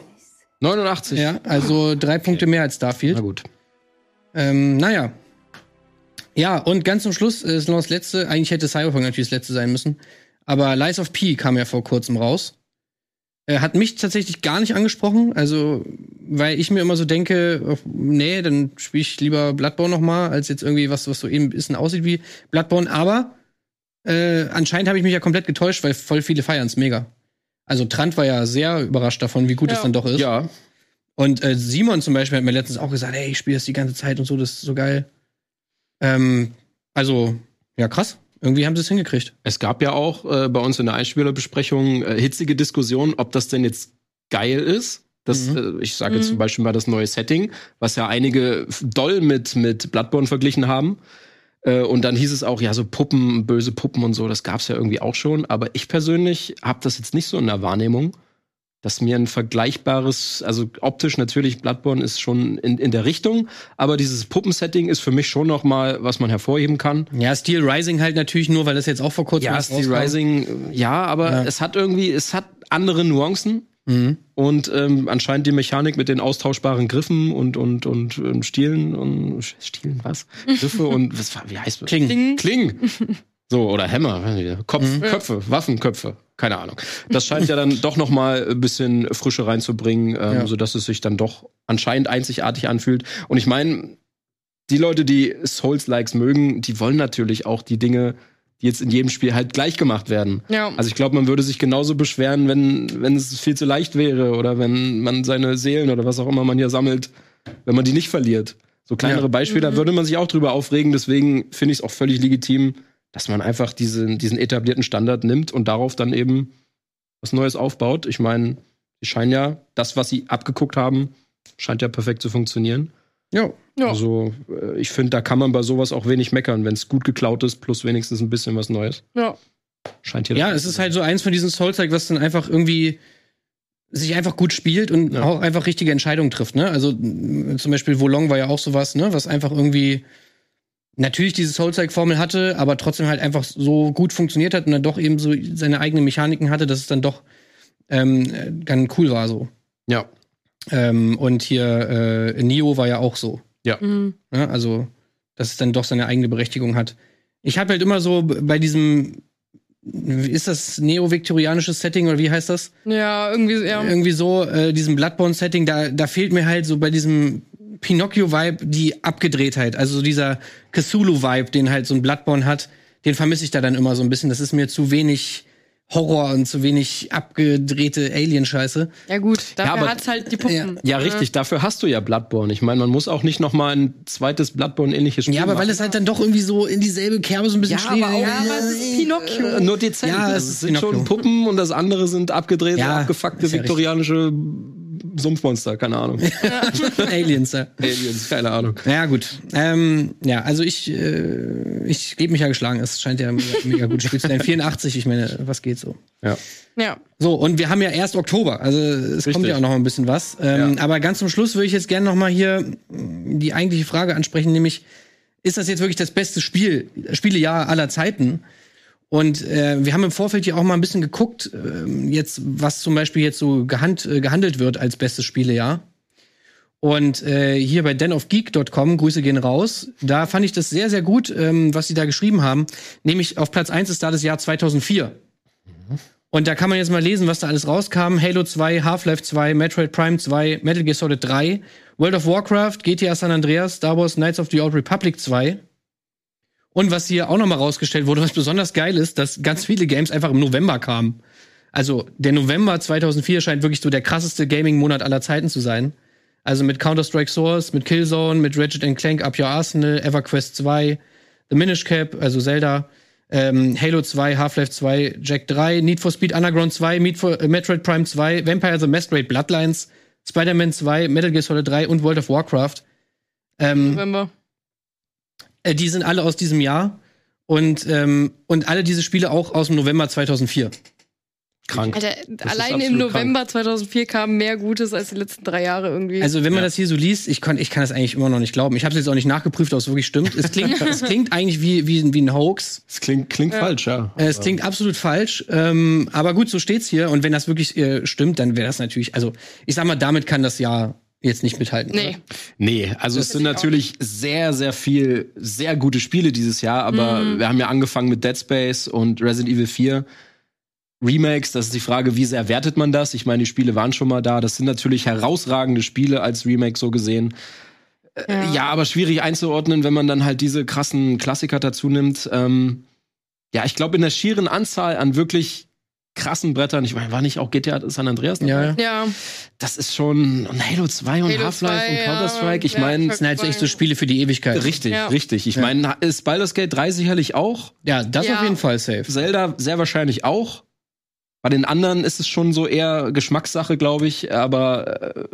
89. Ja, also drei Punkte mehr als Starfield. Na gut. Ähm, naja. Ja, und ganz zum Schluss ist noch das letzte. Eigentlich hätte Cyberpunk natürlich das letzte sein müssen. Aber Lies of P kam ja vor kurzem raus. Äh, hat mich tatsächlich gar nicht angesprochen. Also, weil ich mir immer so denke, oh, nee, dann spiele ich lieber Bloodborne noch mal, als jetzt irgendwie was, was so eben ein bisschen aussieht wie Bloodborne. Aber äh, anscheinend habe ich mich ja komplett getäuscht, weil voll viele feiern es mega. Also Trant war ja sehr überrascht davon, wie gut Ja. es dann doch ist. Ja. Und äh, Simon zum Beispiel hat mir letztens auch gesagt, ey, ich spiele das die ganze Zeit und so, das ist so geil. Ähm, also, ja, krass. Irgendwie haben sie es hingekriegt. Es gab ja auch äh, bei uns in der Einspielerbesprechung äh, hitzige Diskussionen, ob das denn jetzt geil ist. Das, Mhm. äh, ich sage jetzt Mhm. zum Beispiel mal das neue Setting, was ja einige doll mit, mit Bloodborne verglichen haben. Äh, und dann hieß es auch, ja, so Puppen, böse Puppen und so, das gab's ja irgendwie auch schon. Aber ich persönlich habe das jetzt nicht so in der Wahrnehmung, dass mir ein vergleichbares, also optisch natürlich, Bloodborne ist schon in, in der Richtung, aber dieses Puppensetting ist für mich schon noch mal, was man hervorheben kann. Ja, Steel Rising halt natürlich nur, weil das jetzt auch vor kurzem Ja, Steel rauskam. Rising, ja, aber Ja. es hat irgendwie, es hat andere Nuancen Mhm. und ähm, anscheinend die Mechanik mit den austauschbaren Griffen und und und, und Stielen und Stielen was Griffe und was war- wie heißt das? Klingen. Ding. Klingen. So oder Hämmer, weiß nicht, Kopf, Mhm. Köpfe, Waffenköpfe, keine Ahnung. Das scheint ja dann doch noch mal ein bisschen Frische reinzubringen, ähm, Ja. so dass es sich dann doch anscheinend einzigartig anfühlt. Und ich meine, die Leute, die Souls-Likes mögen, die wollen natürlich auch die Dinge, die jetzt in jedem Spiel halt gleich gemacht werden. Ja. Also ich glaube, man würde sich genauso beschweren, wenn, wenn es viel zu leicht wäre oder wenn man seine Seelen oder was auch immer man hier sammelt, wenn man die nicht verliert. So kleinere Ja. Beispiele, da Mhm. würde man sich auch drüber aufregen. Deswegen finde ich es auch völlig legitim, dass man einfach diesen, diesen etablierten Standard nimmt und darauf dann eben was Neues aufbaut. Ich meine, die scheinen ja, das, was sie abgeguckt haben, scheint ja perfekt zu funktionieren. Ja. ja. Also äh, ich finde, da kann man bei sowas auch wenig meckern, wenn es gut geklaut ist, plus wenigstens ein bisschen was Neues. ja. Scheint hier Ja, es ist halt so eins von diesen Souls-like, was dann einfach irgendwie sich einfach gut spielt und Ja. auch einfach richtige Entscheidungen trifft, ne? Also zum Beispiel Wolong war ja auch sowas, ne? Was einfach irgendwie natürlich diese Souls-like-Formel hatte, aber trotzdem halt einfach so gut funktioniert hat und dann doch eben so seine eigenen Mechaniken hatte, dass es dann doch ähm, äh, ganz cool war so. Ja. Ähm, und hier äh, Neo war ja auch so. Mhm. Ne? Also, dass es dann doch seine eigene Berechtigung hat. Ich habe halt immer so bei diesem, ist das neo-viktorianisches Setting oder wie heißt das? Ja, irgendwie, ja. Irgendwie so, äh, diesem Bloodborne-Setting, da, da fehlt mir halt so bei diesem Pinocchio-Vibe die Abgedrehtheit. Also so dieser Cthulhu-Vibe, den halt so ein Bloodborne hat. den vermisse ich da dann immer so ein bisschen. Das ist mir zu wenig Horror und zu wenig abgedrehte Alien-Scheiße. Ja gut, dafür aber- hat's halt die Puppen. Ja, richtig, dafür hast du ja Bloodborne. Ich meine, man muss auch nicht noch mal ein zweites Bloodborne-ähnliches Spiel Ja, aber weil machen. es halt dann doch irgendwie so in dieselbe Kerbe so ein bisschen Ja, schlägt. aber auch- Ja, aber es ist Pinocchio. Äh, nur dezent. Ja, es es ist sind Pinocchio. schon Puppen und das andere sind abgedrehte, Ja, abgefuckte ja viktorianische Sumpfmonster, keine Ahnung. Aliens, ja. Aliens, keine Ahnung. Ja, gut. Ähm, ja, also ich, äh, ich gebe mich ja geschlagen. Es scheint ja ein mega, mega gutes Spiel zu sein. 84, ich meine, was geht so? Ja. Ja. So, und wir haben ja erst Oktober, also es kommt Richtig. ja auch noch ein bisschen was. Ähm, Ja. Aber ganz zum Schluss würde ich jetzt gerne noch mal hier die eigentliche Frage ansprechen, nämlich, ist das jetzt wirklich das beste Spiel, Spielejahr aller Zeiten? Und äh, wir haben im Vorfeld hier auch mal ein bisschen geguckt, ähm, jetzt, was zum Beispiel jetzt so gehand, äh, gehandelt wird als bestes Spielejahr. Und äh, hier bei denofgeek.com, Grüße gehen raus, da fand ich das sehr, sehr gut, ähm, was sie da geschrieben haben. Nämlich auf Platz 1 ist da das Jahr 2004. Und da kann man jetzt mal lesen, was da alles rauskam. Halo 2, Half-Life 2, Metroid Prime 2, Metal Gear Solid 3, World of Warcraft, GTA San Andreas, Star Wars Knights of the Old Republic 2. Und was hier auch noch mal rausgestellt wurde, was besonders geil ist, dass ganz viele Games einfach im November kamen. Also der November 2004 scheint wirklich so der krasseste Gaming-Monat aller Zeiten zu sein. Also mit Counter-Strike Source, mit Killzone, mit Ratchet Clank Up Your Arsenal, EverQuest 2, The Minish Cap, also Zelda, ähm, Halo 2, Half-Life 2, Jack 3, Need for Speed Underground 2, Need for, äh, Metroid Prime 2, Vampire the Masquerade Bloodlines, Spider-Man 2, Metal Gear Solid 3 und World of Warcraft. Ähm, November. Äh, die sind alle aus diesem Jahr und, ähm, und alle diese Spiele auch aus dem November 2004. Krank. Alter, allein im November 2004 kam mehr Gutes als die letzten drei Jahre irgendwie. Also wenn man Ja. das hier so liest, ich kann, ich kann das eigentlich immer noch nicht glauben. Ich habe es jetzt auch nicht nachgeprüft, ob es wirklich stimmt. Es klingt, es klingt eigentlich wie, wie, wie ein Hoax. Es klingt, klingt falsch, ja. Es klingt absolut falsch. Ähm, aber gut, so steht's hier. Und wenn das wirklich äh, stimmt, dann wäre das natürlich, also ich sag mal, damit kann das Jahr jetzt nicht mithalten. nee. Oder? Nee, also es sind natürlich sehr, sehr viel, sehr gute Spiele dieses Jahr, aber Mhm. wir haben ja angefangen mit Dead Space und Resident Evil 4. Remakes, das ist die Frage, wie sehr wertet man das? Ich meine, die Spiele waren schon mal da. Das sind natürlich herausragende Spiele als Remake so gesehen. Äh, Ja, aber schwierig einzuordnen, wenn man dann halt diese krassen Klassiker dazu nimmt. Ähm, ja, ich glaube, in der schieren Anzahl an wirklich krassen Brettern, ich meine, war nicht auch GTA San Andreas dabei? Ja, ja. Das ist schon und Halo 2 und Half-Life 2, und ja, Counter-Strike. Ich ja, meine, Das sind halt so echt so Spiele für die Ewigkeit. Richtig, Ja. richtig. Ich Ja. meine, ist Baldur's Gate 3 sicherlich auch. Ja, das Ja. auf jeden Fall safe. Zelda sehr wahrscheinlich auch. Bei den anderen ist es schon so eher Geschmackssache, glaube ich. Aber äh,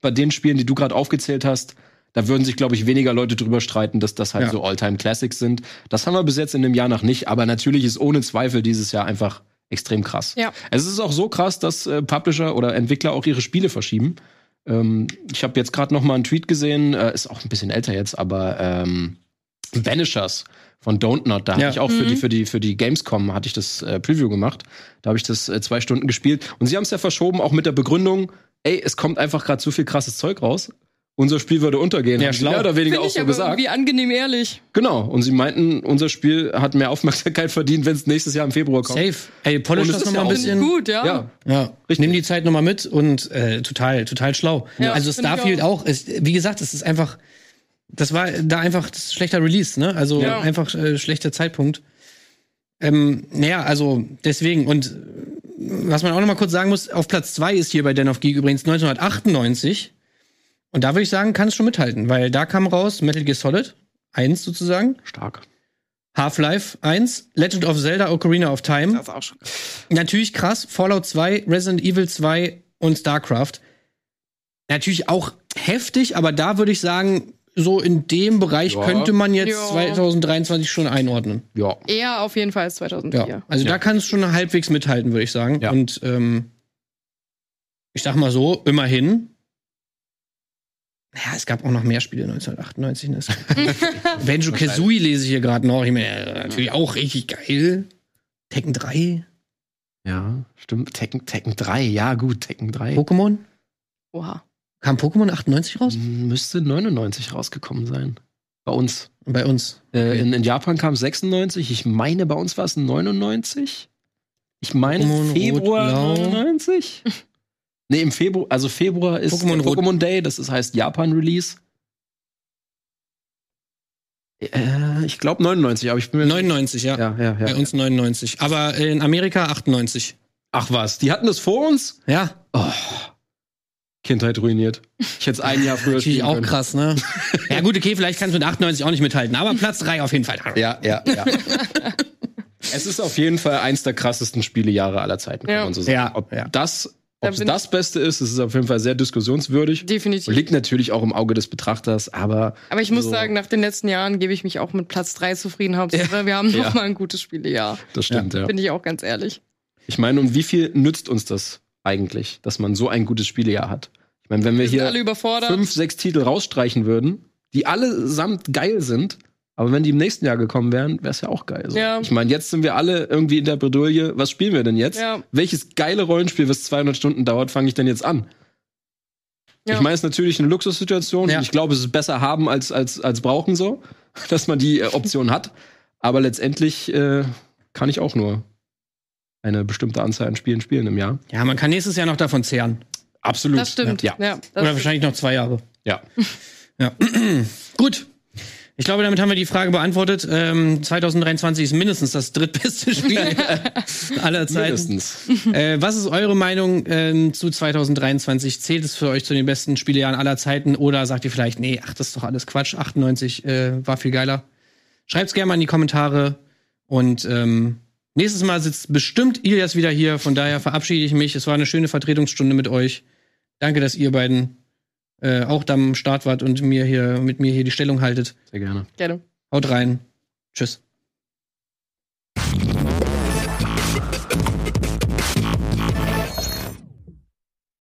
bei den Spielen, die du gerade aufgezählt hast, da würden sich, glaube ich, weniger Leute drüber streiten, dass das halt Ja. so All-Time-Classics sind. Das haben wir bis jetzt in dem Jahr noch nicht. Aber natürlich ist ohne Zweifel dieses Jahr einfach extrem krass. Ja. Es ist auch so krass, dass äh, Publisher oder Entwickler auch ihre Spiele verschieben. Ähm, ich habe jetzt gerade noch mal einen Tweet gesehen, äh, ist auch ein bisschen älter jetzt, aber ähm, Banishers von Don't Not, da Ja. habe ich auch für Mhm. die für die für die Gamescom hatte ich das äh, Preview gemacht. Da habe ich das äh, zwei Stunden gespielt und sie haben es ja verschoben auch mit der Begründung, ey, es kommt einfach gerade zu viel krasses Zeug raus. Unser Spiel würde untergehen. Ja, schlau. mehr oder weniger finde auch ich so aber gesagt. irgendwie angenehm ehrlich. Genau. Und sie meinten, unser Spiel hat mehr Aufmerksamkeit verdient, wenn es nächstes Jahr im Februar kommt. Safe. Ey, polish das ist noch mal ja ein auch bisschen. Gut, ja. Ja, Ja, Richtig. nimm die Zeit nochmal mit und äh, total, total schlau. Ja, also find ich Starfield auch. ist, wie gesagt, es ist einfach, das war da einfach das schlechter Release, ne? Also Ja. einfach äh, schlechter Zeitpunkt. Ähm, naja, also deswegen und was man auch noch mal kurz sagen muss, auf Platz zwei ist hier bei Den of Geek übrigens 1998 und da würde ich sagen, kann es schon mithalten, weil da kam raus Metal Gear Solid 1 sozusagen, Stark. Half-Life 1, Legend of Zelda Ocarina of Time. Das ist auch schon. Natürlich krass. Fallout 2, Resident Evil 2 und StarCraft. Natürlich auch heftig, aber da würde ich sagen, so in dem Bereich Ja. könnte man jetzt Ja. 2023 schon einordnen. Ja. Eher auf jeden Fall als 2004. Ja. Also Ja. da kann es schon halbwegs mithalten, würde ich sagen. Ja. Und ähm, ich sag mal so, immerhin. Ja, es gab auch noch mehr Spiele 1998. Ne? Banjo Kazooie lese ich hier gerade noch. Ich meine, äh, natürlich auch richtig geil. Tekken 3, Ja, stimmt. Tekken, Tekken 3, ja gut, Tekken 3. Pokémon. Oha. Kam Pokémon 98 raus? Müsste 99 rausgekommen sein. Bei uns. Bei uns. Äh, in, in Japan kam 96. Ich meine, bei uns war es 99. Ich meine Pokémon Rot, Februar Blau. 99. nee, im Februar, also Februar ist Pokémon. Pokémon Day, das ist, heißt Japan Release. Äh, ich glaube 99, aber ich bin mir 99, ja. Ja, ja, Bei ja. uns 99. Aber in Amerika 98. Ach was, die hatten das vor uns? Ja, Kindheit ruiniert. Ich hätte es ein Jahr früher spielen auch können. krass, ne? ja, gut, okay, vielleicht kannst du mit 98 auch nicht mithalten, aber Platz 3 auf jeden Fall. Ja, ja, ja. es ist auf jeden Fall eins der krassesten Spielejahre aller Zeiten, kann Ja. man so sagen. Ja, Ob ja. das, Da ob es das Beste ist, das ist auf jeden Fall sehr diskussionswürdig. Definitiv. Und liegt natürlich auch im Auge des Betrachters, aber Aber ich muss so- sagen, nach den letzten Jahren gebe ich mich auch mit Platz 3 zufrieden. Hauptsache, wir haben Ja. noch mal ein gutes Spielejahr. das stimmt, ja. Bin ich auch ganz ehrlich. Ich meine, und wie viel nützt uns das eigentlich, dass man so ein gutes Spielejahr hat? Ich meine, wenn wir Wir hier fünf, sechs Titel rausstreichen würden, die allesamt geil sind, aber wenn die im nächsten Jahr gekommen wären, wäre es ja auch geil. So. Ja. Ich meine, jetzt sind wir alle irgendwie in der Bredouille. Was spielen wir denn jetzt? Ja. Welches geile Rollenspiel, was 200 Stunden dauert, fange ich denn jetzt an? Ja. Ich meine, es ist natürlich eine Luxussituation. Ja. und Ich glaube, es ist besser haben als, als, als brauchen so, dass man die äh, Option hat. Aber letztendlich äh, kann ich auch nur eine bestimmte Anzahl an Spielen spielen im Jahr. Ja, man kann nächstes Jahr noch davon zehren. Absolut. Das stimmt. Ja. Ja, das Oder stimmt. wahrscheinlich noch zwei Jahre. ja. Ja. Gut. Ich glaube, damit haben wir die Frage beantwortet. Ähm, 2023 ist mindestens das drittbeste Spiel aller Zeiten. Mindestens. Äh, was ist eure Meinung ähm, zu 2023? Zählt es für euch zu den besten Spielejahren aller Zeiten? Oder sagt ihr vielleicht, nee, ach, das ist doch alles Quatsch. 98 äh, war viel geiler. Schreibt's gerne mal in die Kommentare. Und ähm, nächstes Mal sitzt bestimmt Ilias wieder hier. Von daher verabschiede ich mich. Es war eine schöne Vertretungsstunde mit euch. Danke, dass ihr beiden äh, auch da am Start wart und mir hier mit mir hier die Stellung haltet. Sehr gerne. Gerne. Haut rein. Tschüss.